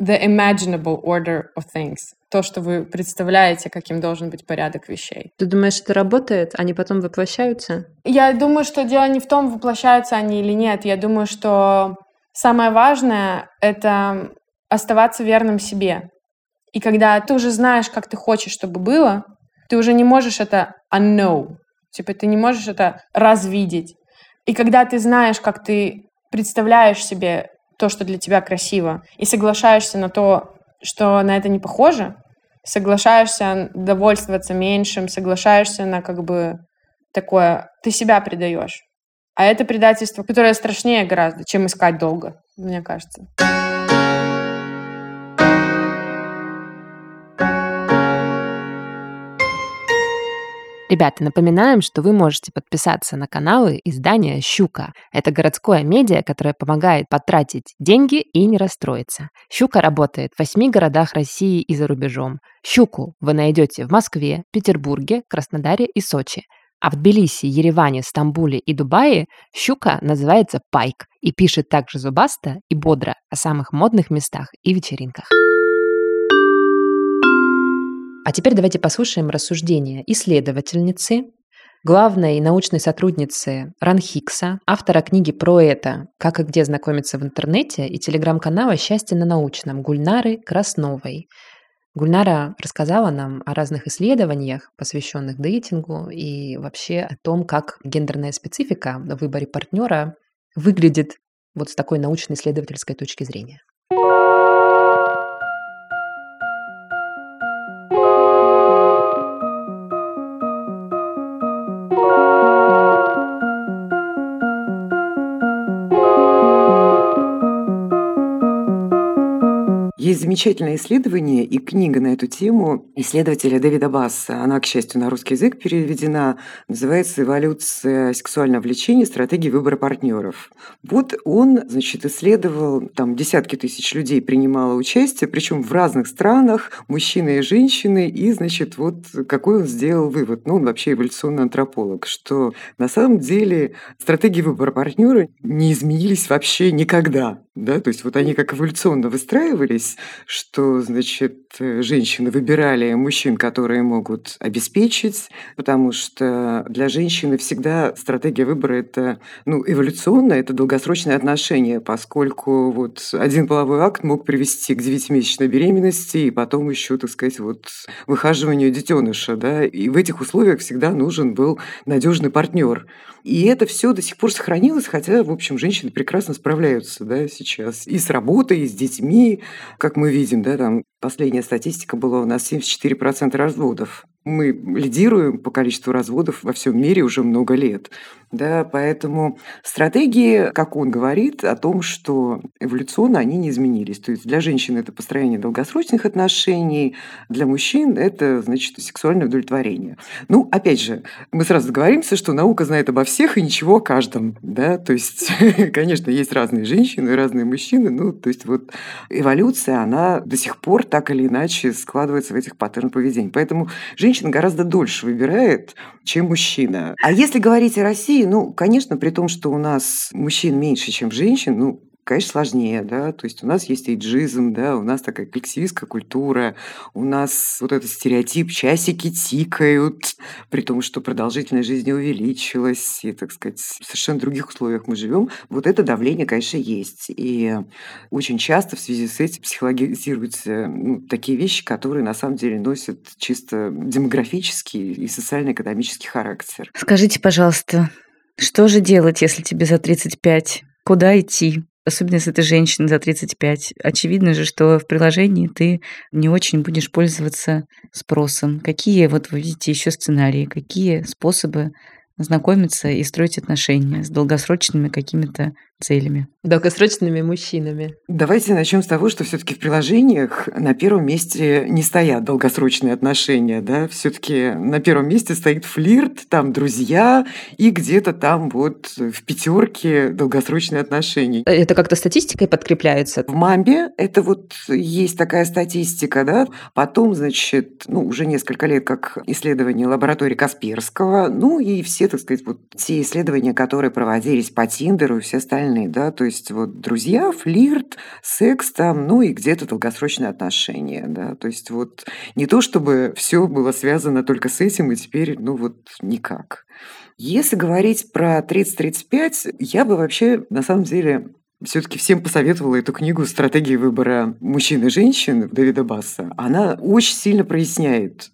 the imaginable order of things. То, что вы представляете, каким должен быть порядок вещей. Ты думаешь, это работает? Они потом воплощаются? Я думаю, что дело не в том, воплощаются они или нет. Я думаю, что самое важное — это оставаться верным себе. И когда ты уже знаешь, как ты хочешь, чтобы было, ты уже не можешь это unknow. Типа ты не можешь это развидеть. И когда ты знаешь, как ты представляешь себе то, что для тебя красиво, и соглашаешься на то, что на это не похоже, соглашаешься довольствоваться меньшим, соглашаешься на как бы такое, ты себя предаешь. А это предательство, которое страшнее гораздо, чем искать долго, мне кажется. Ребята, напоминаем, что вы можете подписаться на каналы издания «Щука». Это городское медиа, которое помогает потратить деньги и не расстроиться. «Щука» работает в восьми городах России и за рубежом. «Щуку» вы найдете в Москве, Петербурге, Краснодаре и Сочи. А в Тбилиси, Ереване, Стамбуле и Дубае «Щука» называется «Пайк» и пишет также зубасто и бодро о самых модных местах и вечеринках. А теперь давайте послушаем рассуждения исследовательницы, главной научной сотрудницы Ранхикса, автора книги про это «Как и где знакомиться в интернете» и телеграм-канала «Счастье на научном» Гульнары Красновой. Гульнара рассказала нам о разных исследованиях, посвященных дейтингу и вообще о том, как гендерная специфика в выборе партнера выглядит вот с такой научно-исследовательской точки зрения. Есть замечательное исследование и книга на эту тему исследователя Дэвида Басса. Она, к счастью, на русский язык переведена. Называется «Эволюция сексуального влечения. Стратегии выбора партнеров». Вот он, значит, исследовал, там десятки тысяч людей принимало участие, причем в разных странах, мужчины и женщины, и, значит, вот какой он сделал вывод. Ну, он вообще эволюционный антрополог, что на самом деле стратегии выбора партнера не изменились вообще никогда. Да? То есть вот они как эволюционно выстраивались, что, значит, женщины выбирали мужчин, которые могут обеспечить, потому что для женщины всегда стратегия выбора – это ну, эволюционно, это долгосрочные отношения, поскольку вот один половой акт мог привести к девятимесячной беременности и потом еще, так сказать, вот выхаживанию детеныша. Да? И в этих условиях всегда нужен был надежный партнер. И это все до сих пор сохранилось, хотя, в общем, женщины прекрасно справляются да, сейчас и с работой, и с детьми, как мы видим, да, там последняя статистика была у нас 74% разводов мы лидируем по количеству разводов во всем мире уже много лет. Да, поэтому стратегии, как он говорит, о том, что эволюционно они не изменились. То есть для женщин это построение долгосрочных отношений, для мужчин это, значит, сексуальное удовлетворение. Ну, опять же, мы сразу договоримся, что наука знает обо всех и ничего о каждом. Да? То есть, конечно, есть разные женщины, разные мужчины. Ну, то есть вот эволюция, она до сих пор так или иначе складывается в этих паттернах поведения. Поэтому женщины женщина гораздо дольше выбирает, чем мужчина. А если говорить о России, ну, конечно, при том, что у нас мужчин меньше, чем женщин, ну, конечно, сложнее, да, то есть у нас есть эйджизм, да, у нас такая коллективистская культура, у нас вот этот стереотип, часики тикают, при том, что продолжительность жизни увеличилась, и, так сказать, в совершенно других условиях мы живем, вот это давление, конечно, есть. И очень часто в связи с этим психологизируются ну, такие вещи, которые на самом деле носят чисто демографический и социально-экономический характер. Скажите, пожалуйста, что же делать, если тебе за 35? Куда идти? Особенно если ты женщина за 35. Очевидно же, что в приложении ты не очень будешь пользоваться спросом. Какие вот вы видите еще сценарии, какие способы знакомиться и строить отношения с долгосрочными какими-то целями. Долгосрочными мужчинами. Давайте начнем с того, что все-таки в приложениях на первом месте не стоят долгосрочные отношения, да, все-таки на первом месте стоит флирт, там друзья и где-то там вот в пятерке долгосрочные отношения. Это как-то статистикой подкрепляется? В Мамбе это вот есть такая статистика, да. Потом, значит, ну, уже несколько лет как исследование лаборатории Касперского, ну и все, так сказать, вот те исследования, которые проводились по Тиндеру и все остальные остальные, да, то есть вот друзья, флирт, секс там, ну и где-то долгосрочные отношения, да, то есть вот не то, чтобы все было связано только с этим, и теперь, ну вот никак. Если говорить про 30-35, я бы вообще, на самом деле, все-таки всем посоветовала эту книгу «Стратегии выбора мужчин и женщин» Дэвида Басса. Она очень сильно проясняет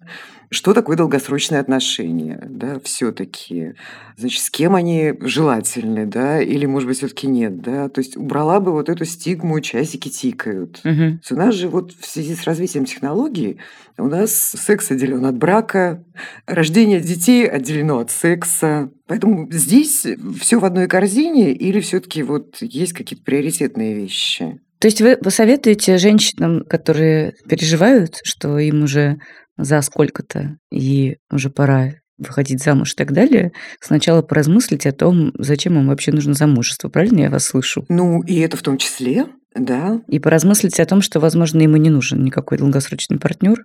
что такое долгосрочные отношения, да, все-таки, значит, с кем они желательны, да, или, может быть, все-таки нет, да, то есть убрала бы вот эту стигму «часики тикают». Мгм. У нас же вот в связи с развитием технологий у нас секс отделен от брака, рождение детей отделено от секса. Поэтому здесь все в одной корзине или все-таки вот есть какие-то приоритетные вещи? То есть вы посоветуете женщинам, которые переживают, что им уже за сколько-то и уже пора выходить замуж и так далее, сначала поразмыслить о том, зачем им вообще нужно замужество. Правильно я вас слышу? Ну, и это в том числе, да. И поразмыслить о том, что, возможно, ему не нужен никакой долгосрочный партнер,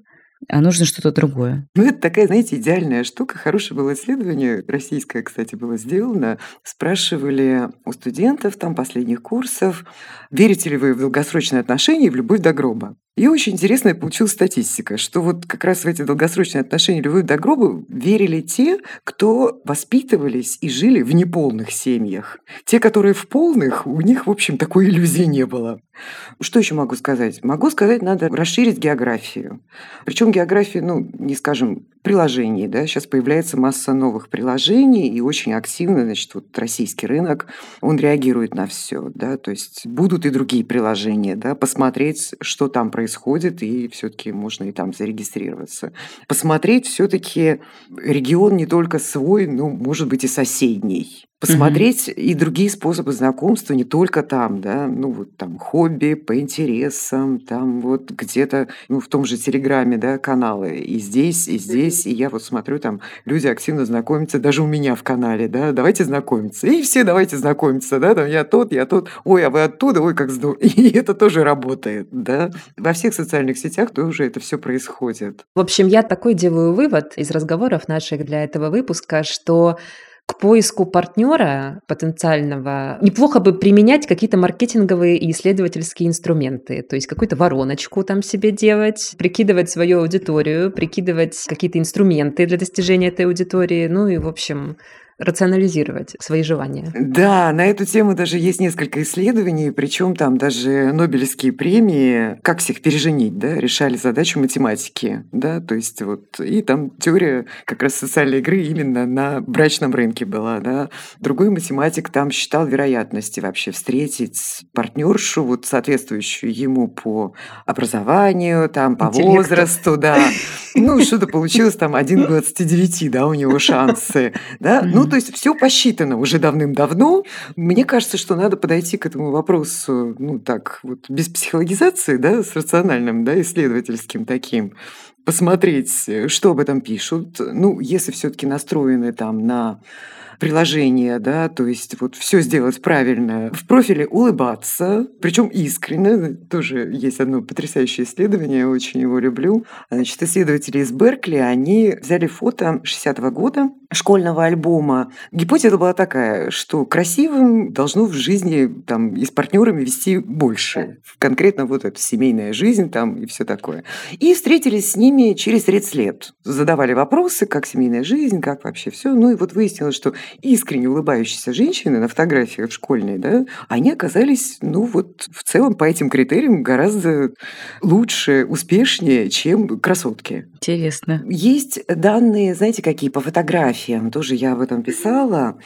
а нужно что-то другое. Ну, это такая, знаете, идеальная штука. Хорошее было исследование, российское, кстати, было сделано. Спрашивали у студентов там последних курсов, верите ли вы в долгосрочные отношения и в любовь до гроба. И очень интересная получилась статистика, что вот как раз в эти долгосрочные отношения любовь до гроба верили те, кто воспитывались и жили в неполных семьях. Те, которые в полных, у них, в общем, такой иллюзии не было. Что еще могу сказать? Могу сказать, надо расширить географию. Причем географию, ну, не скажем, приложений. Да? Сейчас появляется масса новых приложений, и очень активно, значит, вот российский рынок, он реагирует на все. Да? То есть будут и другие приложения, да? посмотреть, что там происходит, и все-таки можно и там зарегистрироваться. Посмотреть все-таки регион не только свой, но, может быть, и соседний посмотреть и другие способы знакомства не только там, да, ну вот там хобби по интересам, там вот где-то, ну в том же Телеграме, да, каналы, и здесь, и здесь, и я вот смотрю, там люди активно знакомятся, даже у меня в канале, да, давайте знакомиться, и все давайте знакомиться, да, там я тот, я тот, ой, а вы оттуда, ой, как здорово, и это тоже работает, да, во всех социальных сетях тоже это все происходит. В общем, я такой делаю вывод из разговоров наших для этого выпуска, что к поиску партнера потенциального неплохо бы применять какие-то маркетинговые и исследовательские инструменты, то есть какую-то вороночку там себе делать, прикидывать свою аудиторию, прикидывать какие-то инструменты для достижения этой аудитории, ну и, в общем, рационализировать свои желания. Да, на эту тему даже есть несколько исследований, причем там даже Нобелевские премии, как всех переженить, да, решали задачу математики, да, то есть вот, и там теория как раз социальной игры именно на брачном рынке была, да. Другой математик там считал вероятности вообще встретить партнершу, вот соответствующую ему по образованию, там, по Интеллекту. возрасту, да. Ну, что-то получилось там 1 к 29, да, у него шансы, да. Ну, то есть все посчитано уже давным-давно. Мне кажется, что надо подойти к этому вопросу, ну, так, вот без психологизации, да, с рациональным, да, исследовательским таким посмотреть, что об этом пишут. Ну, если все-таки настроены там на приложение, да, то есть вот все сделать правильно, в профиле улыбаться, причем искренне, тоже есть одно потрясающее исследование, я очень его люблю. Значит, исследователи из Беркли, они взяли фото 60-го года школьного альбома. Гипотеза была такая, что красивым должно в жизни там и с партнерами вести больше. Конкретно вот эта семейная жизнь там и все такое. И встретились с ними через 30 лет. Задавали вопросы, как семейная жизнь, как вообще все. Ну и вот выяснилось, что искренне улыбающиеся женщины на фотографиях школьной, да, они оказались, ну вот в целом по этим критериям гораздо лучше, успешнее, чем красотки. Интересно. Есть данные, знаете, какие по фотографиям, тоже я об этом писала,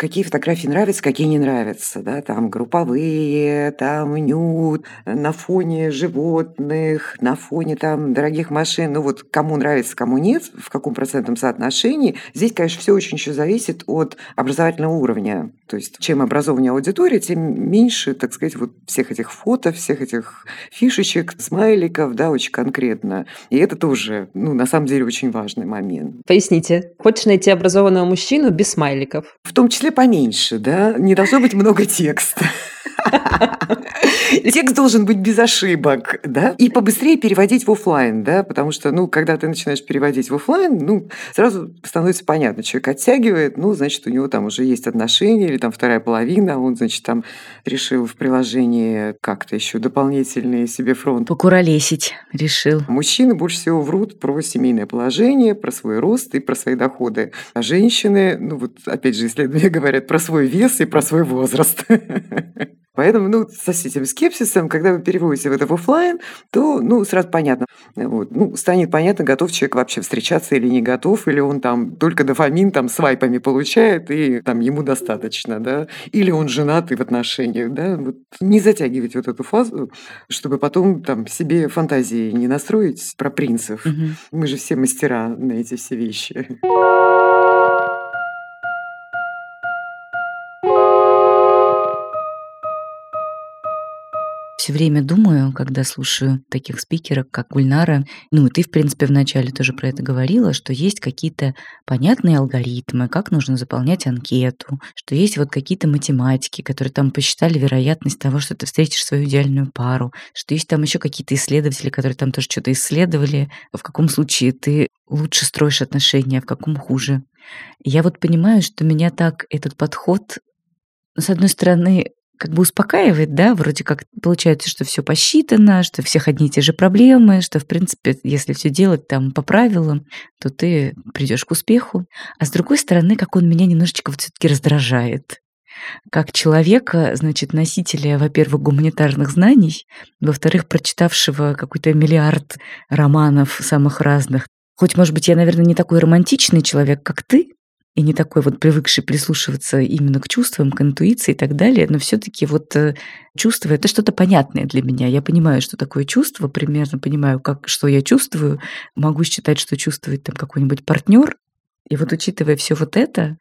какие фотографии нравятся, какие не нравятся, да, там групповые, там нюд, на фоне животных, на фоне там дорогих машин, ну вот кому нравится, кому нет, в каком процентном соотношении. Здесь, конечно, все очень еще зависит от образовательного уровня. То есть чем образованнее аудитория, тем меньше, так сказать, вот всех этих фото, всех этих фишечек, смайликов, да, очень конкретно. И это тоже, ну, на самом деле, очень важный момент. Поясните, хочешь найти образованного мужчину без смайликов? В том числе поменьше, да, не должно быть много текста. Текст должен быть без ошибок, да, и побыстрее переводить в офлайн, да, потому что, ну, когда ты начинаешь переводить в офлайн, ну, сразу становится понятно, человек оттягивает, ну, значит, у него там уже есть отношения или там вторая половина, он, значит, там решил в приложении как-то еще дополнительные себе фронт. Покуролесить решил. Мужчины больше всего врут про семейное положение, про свой рост и про свои доходы. А женщины, ну вот опять же исследования говорят про свой вес и про свой возраст. Поэтому, ну, со этим скепсисом, когда вы переводите в это в офлайн, то, ну, сразу понятно. Вот. Ну, станет понятно, готов человек вообще встречаться или не готов, или он там только дофамин там свайпами получает, и там ему достаточно, да, или он женат и в отношениях, да. Вот не затягивать вот эту фазу, чтобы потом там себе фантазии не настроить про принцев. Угу. Мы же все мастера на эти все вещи. Все время думаю, когда слушаю таких спикеров, как Гульнара, ну и ты, в принципе, вначале тоже про это говорила, что есть какие-то понятные алгоритмы, как нужно заполнять анкету, что есть вот какие-то математики, которые там посчитали вероятность того, что ты встретишь свою идеальную пару, что есть там еще какие-то исследователи, которые там тоже что-то исследовали, в каком случае ты лучше строишь отношения, а в каком хуже. я вот понимаю, что меня так этот подход с одной стороны, как бы успокаивает, да, вроде как получается, что все посчитано, что всех одни и те же проблемы, что, в принципе, если все делать там по правилам, то ты придешь к успеху. А с другой стороны, как он меня немножечко вот все-таки раздражает. Как человека, значит, носителя, во-первых, гуманитарных знаний, во-вторых, прочитавшего какой-то миллиард романов самых разных. Хоть, может быть, я, наверное, не такой романтичный человек, как ты, и не такой вот привыкший прислушиваться именно к чувствам, к интуиции и так далее, но все-таки вот э, чувство это что-то понятное для меня. Я понимаю, что такое чувство, примерно понимаю, как, что я чувствую, могу считать, что чувствует там какой-нибудь партнер. И вот учитывая все вот это,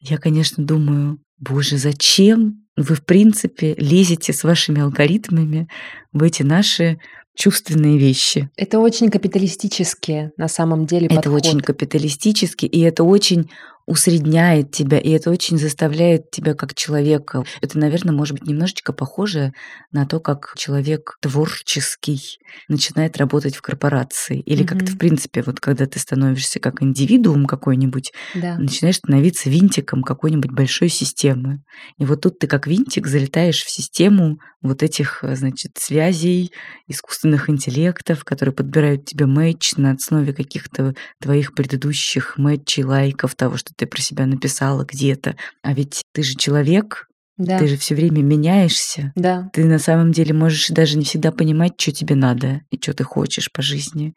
я, конечно, думаю, боже, зачем вы, в принципе, лезете с вашими алгоритмами в эти наши чувственные вещи. Это очень капиталистические на самом деле Это подход. очень капиталистически, и это очень усредняет тебя, и это очень заставляет тебя как человека. Это, наверное, может быть немножечко похоже на то, как человек творческий начинает работать в корпорации. Или угу. как-то, в принципе, вот когда ты становишься как индивидуум какой-нибудь, да. начинаешь становиться винтиком какой-нибудь большой системы. И вот тут ты как винтик залетаешь в систему вот этих, значит, связей, искусственных интеллектов, которые подбирают тебе матч на основе каких-то твоих предыдущих матчей, лайков, того, что ты про себя написала где-то. А ведь ты же человек, да. Ты же все время меняешься. Да. Ты на самом деле можешь даже не всегда понимать, что тебе надо и что ты хочешь по жизни.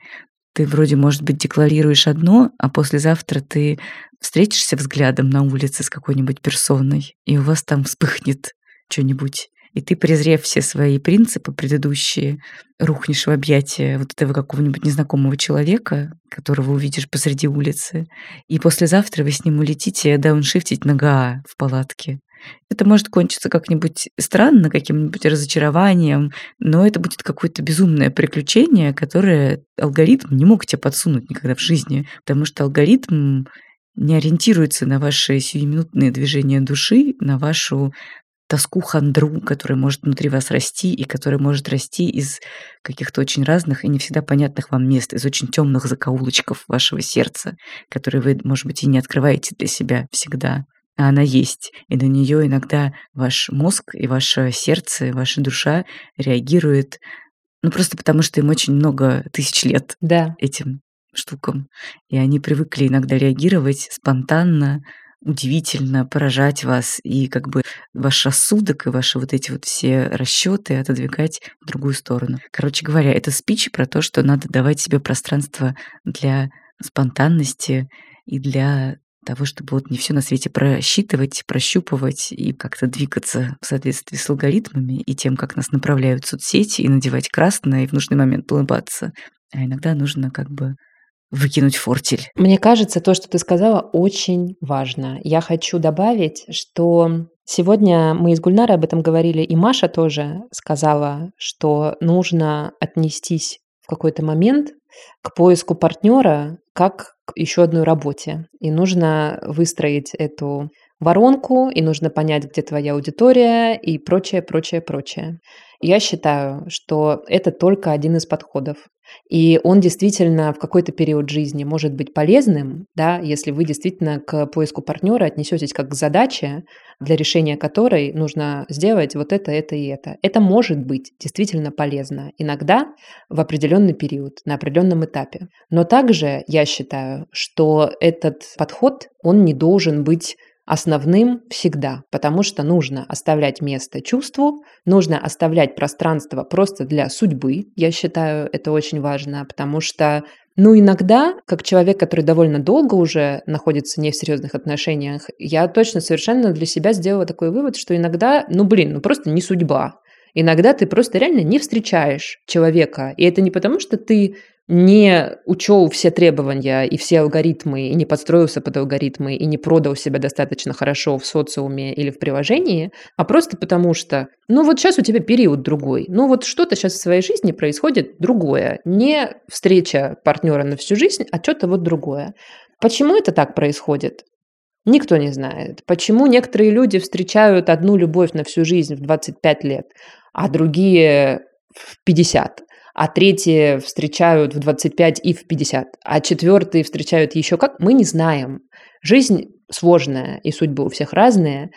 Ты вроде, может быть, декларируешь одно, а послезавтра ты встретишься взглядом на улице с какой-нибудь персоной, и у вас там вспыхнет что-нибудь и ты, презрев все свои принципы предыдущие, рухнешь в объятия вот этого какого-нибудь незнакомого человека, которого увидишь посреди улицы, и послезавтра вы с ним улетите дауншифтить на ГА в палатке. Это может кончиться как-нибудь странно, каким-нибудь разочарованием, но это будет какое-то безумное приключение, которое алгоритм не мог тебе подсунуть никогда в жизни, потому что алгоритм не ориентируется на ваши сиюминутные движения души, на вашу тоску, хандру, которая может внутри вас расти и которая может расти из каких-то очень разных и не всегда понятных вам мест, из очень темных закоулочков вашего сердца, которые вы, может быть, и не открываете для себя всегда. А она есть, и на нее иногда ваш мозг и ваше сердце, ваша душа реагирует, ну просто потому что им очень много тысяч лет да. этим штукам. И они привыкли иногда реагировать спонтанно, удивительно поражать вас и как бы ваш рассудок и ваши вот эти вот все расчеты отодвигать в другую сторону. Короче говоря, это спич про то, что надо давать себе пространство для спонтанности и для того, чтобы вот не все на свете просчитывать, прощупывать и как-то двигаться в соответствии с алгоритмами и тем, как нас направляют соцсети, и надевать красное, и в нужный момент улыбаться. А иногда нужно как бы выкинуть фортель. Мне кажется, то, что ты сказала, очень важно. Я хочу добавить, что сегодня мы из Гульнары об этом говорили, и Маша тоже сказала, что нужно отнестись в какой-то момент к поиску партнера как к еще одной работе. И нужно выстроить эту воронку, и нужно понять, где твоя аудитория, и прочее, прочее, прочее. Я считаю, что это только один из подходов. И он действительно в какой-то период жизни может быть полезным, да, если вы действительно к поиску партнера отнесетесь как к задаче, для решения которой нужно сделать вот это, это и это. Это может быть действительно полезно иногда в определенный период, на определенном этапе. Но также я считаю, что этот подход, он не должен быть основным всегда, потому что нужно оставлять место чувству, нужно оставлять пространство просто для судьбы. Я считаю, это очень важно, потому что ну, иногда, как человек, который довольно долго уже находится не в серьезных отношениях, я точно совершенно для себя сделала такой вывод, что иногда, ну, блин, ну просто не судьба. Иногда ты просто реально не встречаешь человека. И это не потому, что ты не учел все требования и все алгоритмы, и не подстроился под алгоритмы, и не продал себя достаточно хорошо в социуме или в приложении, а просто потому что, ну вот сейчас у тебя период другой, ну вот что-то сейчас в своей жизни происходит другое, не встреча партнера на всю жизнь, а что-то вот другое. Почему это так происходит? Никто не знает. Почему некоторые люди встречают одну любовь на всю жизнь в 25 лет, а другие в 50? а третьи встречают в 25 и в 50, а четвертые встречают еще как, мы не знаем. Жизнь сложная, и судьбы у всех разные,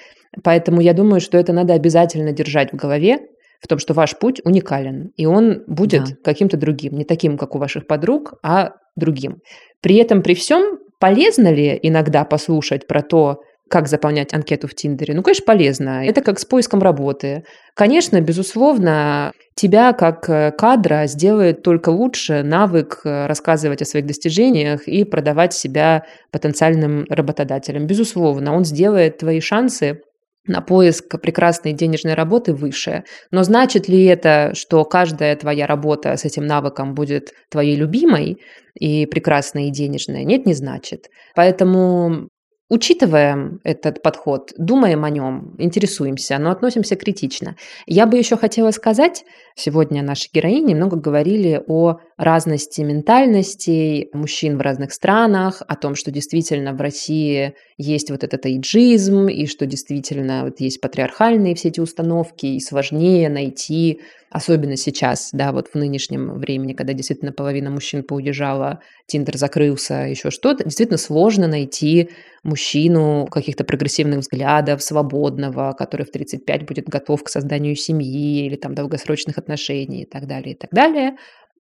поэтому я думаю, что это надо обязательно держать в голове, в том, что ваш путь уникален, и он будет да. каким-то другим, не таким, как у ваших подруг, а другим. При этом, при всем, полезно ли иногда послушать про то, как заполнять анкету в Тиндере? Ну, конечно, полезно. Это как с поиском работы. Конечно, безусловно, тебя как э, кадра сделает только лучше навык э, рассказывать о своих достижениях и продавать себя потенциальным работодателям. Безусловно, он сделает твои шансы на поиск прекрасной денежной работы выше. Но значит ли это, что каждая твоя работа с этим навыком будет твоей любимой и прекрасной и денежной? Нет, не значит. Поэтому Учитываем этот подход, думаем о нем, интересуемся, но относимся критично. Я бы еще хотела сказать, сегодня наши героини много говорили о разности ментальностей мужчин в разных странах, о том, что действительно в России есть вот этот эйджизм, и что действительно вот есть патриархальные все эти установки, и сложнее найти Особенно сейчас, да, вот в нынешнем времени, когда действительно половина мужчин поуезжала, Тиндер закрылся, еще что-то, действительно сложно найти мужчину каких-то прогрессивных взглядов, свободного, который в 35 будет готов к созданию семьи или там долгосрочных отношений и так далее, и так далее.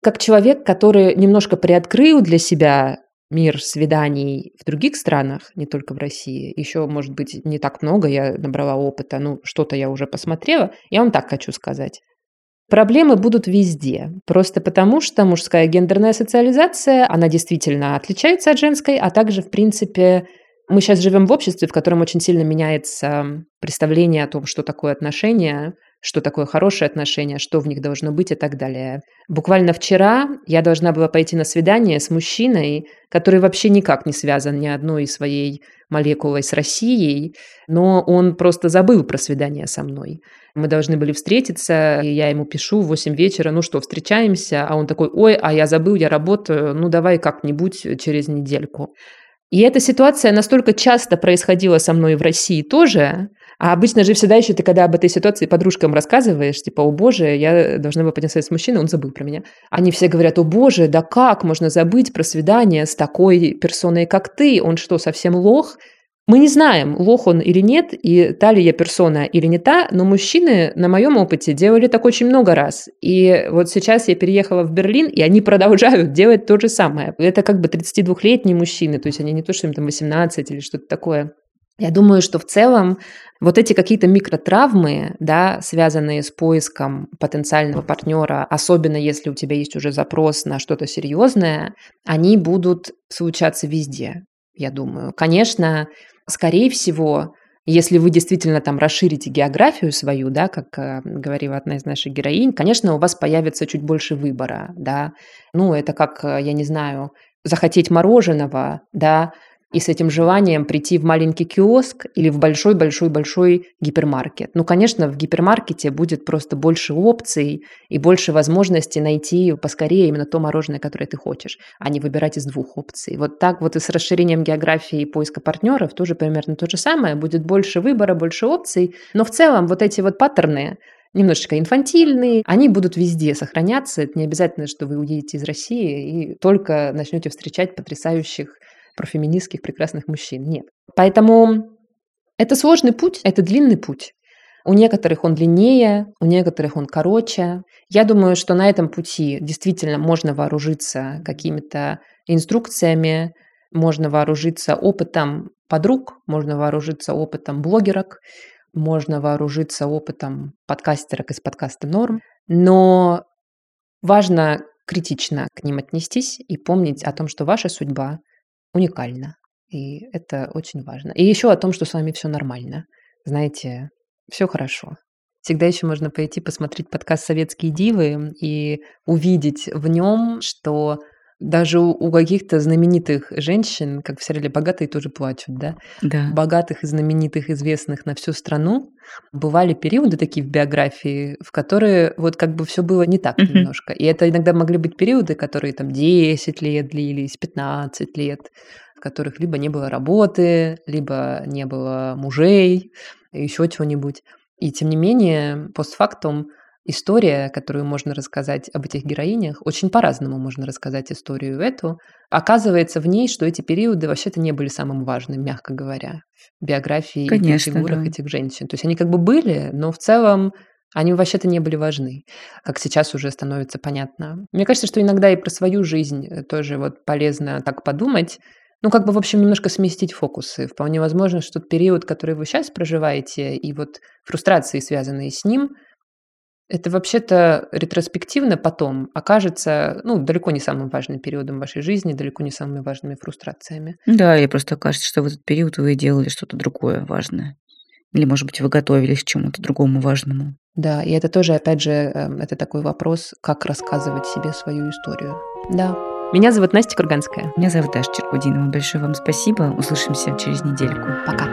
Как человек, который немножко приоткрыл для себя мир свиданий в других странах, не только в России, еще, может быть, не так много, я набрала опыта, ну, что-то я уже посмотрела, я вам так хочу сказать. Проблемы будут везде, просто потому что мужская гендерная социализация, она действительно отличается от женской, а также, в принципе, мы сейчас живем в обществе, в котором очень сильно меняется представление о том, что такое отношения, что такое хорошее отношение, что в них должно быть и так далее. Буквально вчера я должна была пойти на свидание с мужчиной, который вообще никак не связан ни одной своей молекулой с Россией, но он просто забыл про свидание со мной. Мы должны были встретиться, и я ему пишу в 8 вечера, ну что, встречаемся? А он такой, ой, а я забыл, я работаю, ну давай как-нибудь через недельку. И эта ситуация настолько часто происходила со мной в России тоже, а обычно же всегда еще ты, когда об этой ситуации подружкам рассказываешь, типа, о боже, я должна была подняться с мужчиной, он забыл про меня. Они все говорят, о боже, да как можно забыть про свидание с такой персоной, как ты? Он что, совсем лох? Мы не знаем, лох он или нет, и та ли я персона или не та, но мужчины на моем опыте делали так очень много раз. И вот сейчас я переехала в Берлин, и они продолжают делать то же самое. Это как бы 32-летние мужчины, то есть они не то, что им там 18 или что-то такое. Я думаю, что в целом вот эти какие-то микротравмы, да, связанные с поиском потенциального партнера, особенно если у тебя есть уже запрос на что-то серьезное, они будут случаться везде, я думаю. Конечно, скорее всего, если вы действительно там расширите географию свою, да, как э, говорила одна из наших героинь, конечно, у вас появится чуть больше выбора, да. Ну, это как, э, я не знаю, захотеть мороженого, да, и с этим желанием прийти в маленький киоск или в большой-большой-большой гипермаркет. Ну, конечно, в гипермаркете будет просто больше опций и больше возможностей найти поскорее именно то мороженое, которое ты хочешь, а не выбирать из двух опций. Вот так вот и с расширением географии и поиска партнеров тоже примерно то же самое. Будет больше выбора, больше опций. Но в целом вот эти вот паттерны, немножечко инфантильные, они будут везде сохраняться. Это не обязательно, что вы уедете из России и только начнете встречать потрясающих про феминистских прекрасных мужчин. Нет. Поэтому это сложный путь, это длинный путь. У некоторых он длиннее, у некоторых он короче. Я думаю, что на этом пути действительно можно вооружиться какими-то инструкциями, Можно вооружиться опытом подруг, можно вооружиться опытом блогерок, можно вооружиться опытом подкастерок из подкаста «Норм». Но важно критично к ним отнестись и помнить о том, что ваша судьба уникальна. И это очень важно. И еще о том, что с вами все нормально. Знаете, все хорошо. Всегда еще можно пойти посмотреть подкаст «Советские дивы» и увидеть в нем, что даже у каких-то знаменитых женщин, как в сериале «Богатые тоже плачут», да? Да. Богатых и знаменитых, известных на всю страну, бывали периоды такие в биографии, в которые вот как бы все было не так Мгм. немножко. И это иногда могли быть периоды, которые там 10 лет длились, 15 лет, в которых либо не было работы, либо не было мужей, еще чего-нибудь. И тем не менее, постфактум история, которую можно рассказать об этих героинях, очень по-разному можно рассказать историю эту. Оказывается в ней, что эти периоды вообще-то не были самым важным, мягко говоря, в биографии и Конечно, фигурах да. этих женщин. То есть они как бы были, но в целом они вообще-то не были важны, как сейчас уже становится понятно. Мне кажется, что иногда и про свою жизнь э, тоже вот полезно так подумать, ну, как бы, в общем, немножко сместить фокусы. Вполне возможно, что тот период, который вы сейчас проживаете, и вот фрустрации, связанные с ним, это вообще-то ретроспективно потом окажется, ну, далеко не самым важным периодом вашей жизни, далеко не самыми важными фрустрациями. Да, и просто кажется, что в этот период вы делали что-то другое важное. Или, может быть, вы готовились к чему-то другому важному. Да, и это тоже, опять же, эм, это такой вопрос, как рассказывать себе свою историю. Да. Меня зовут Настя Курганская. Меня зовут Даша Черкудинова. Большое вам спасибо. Услышимся через недельку. Пока.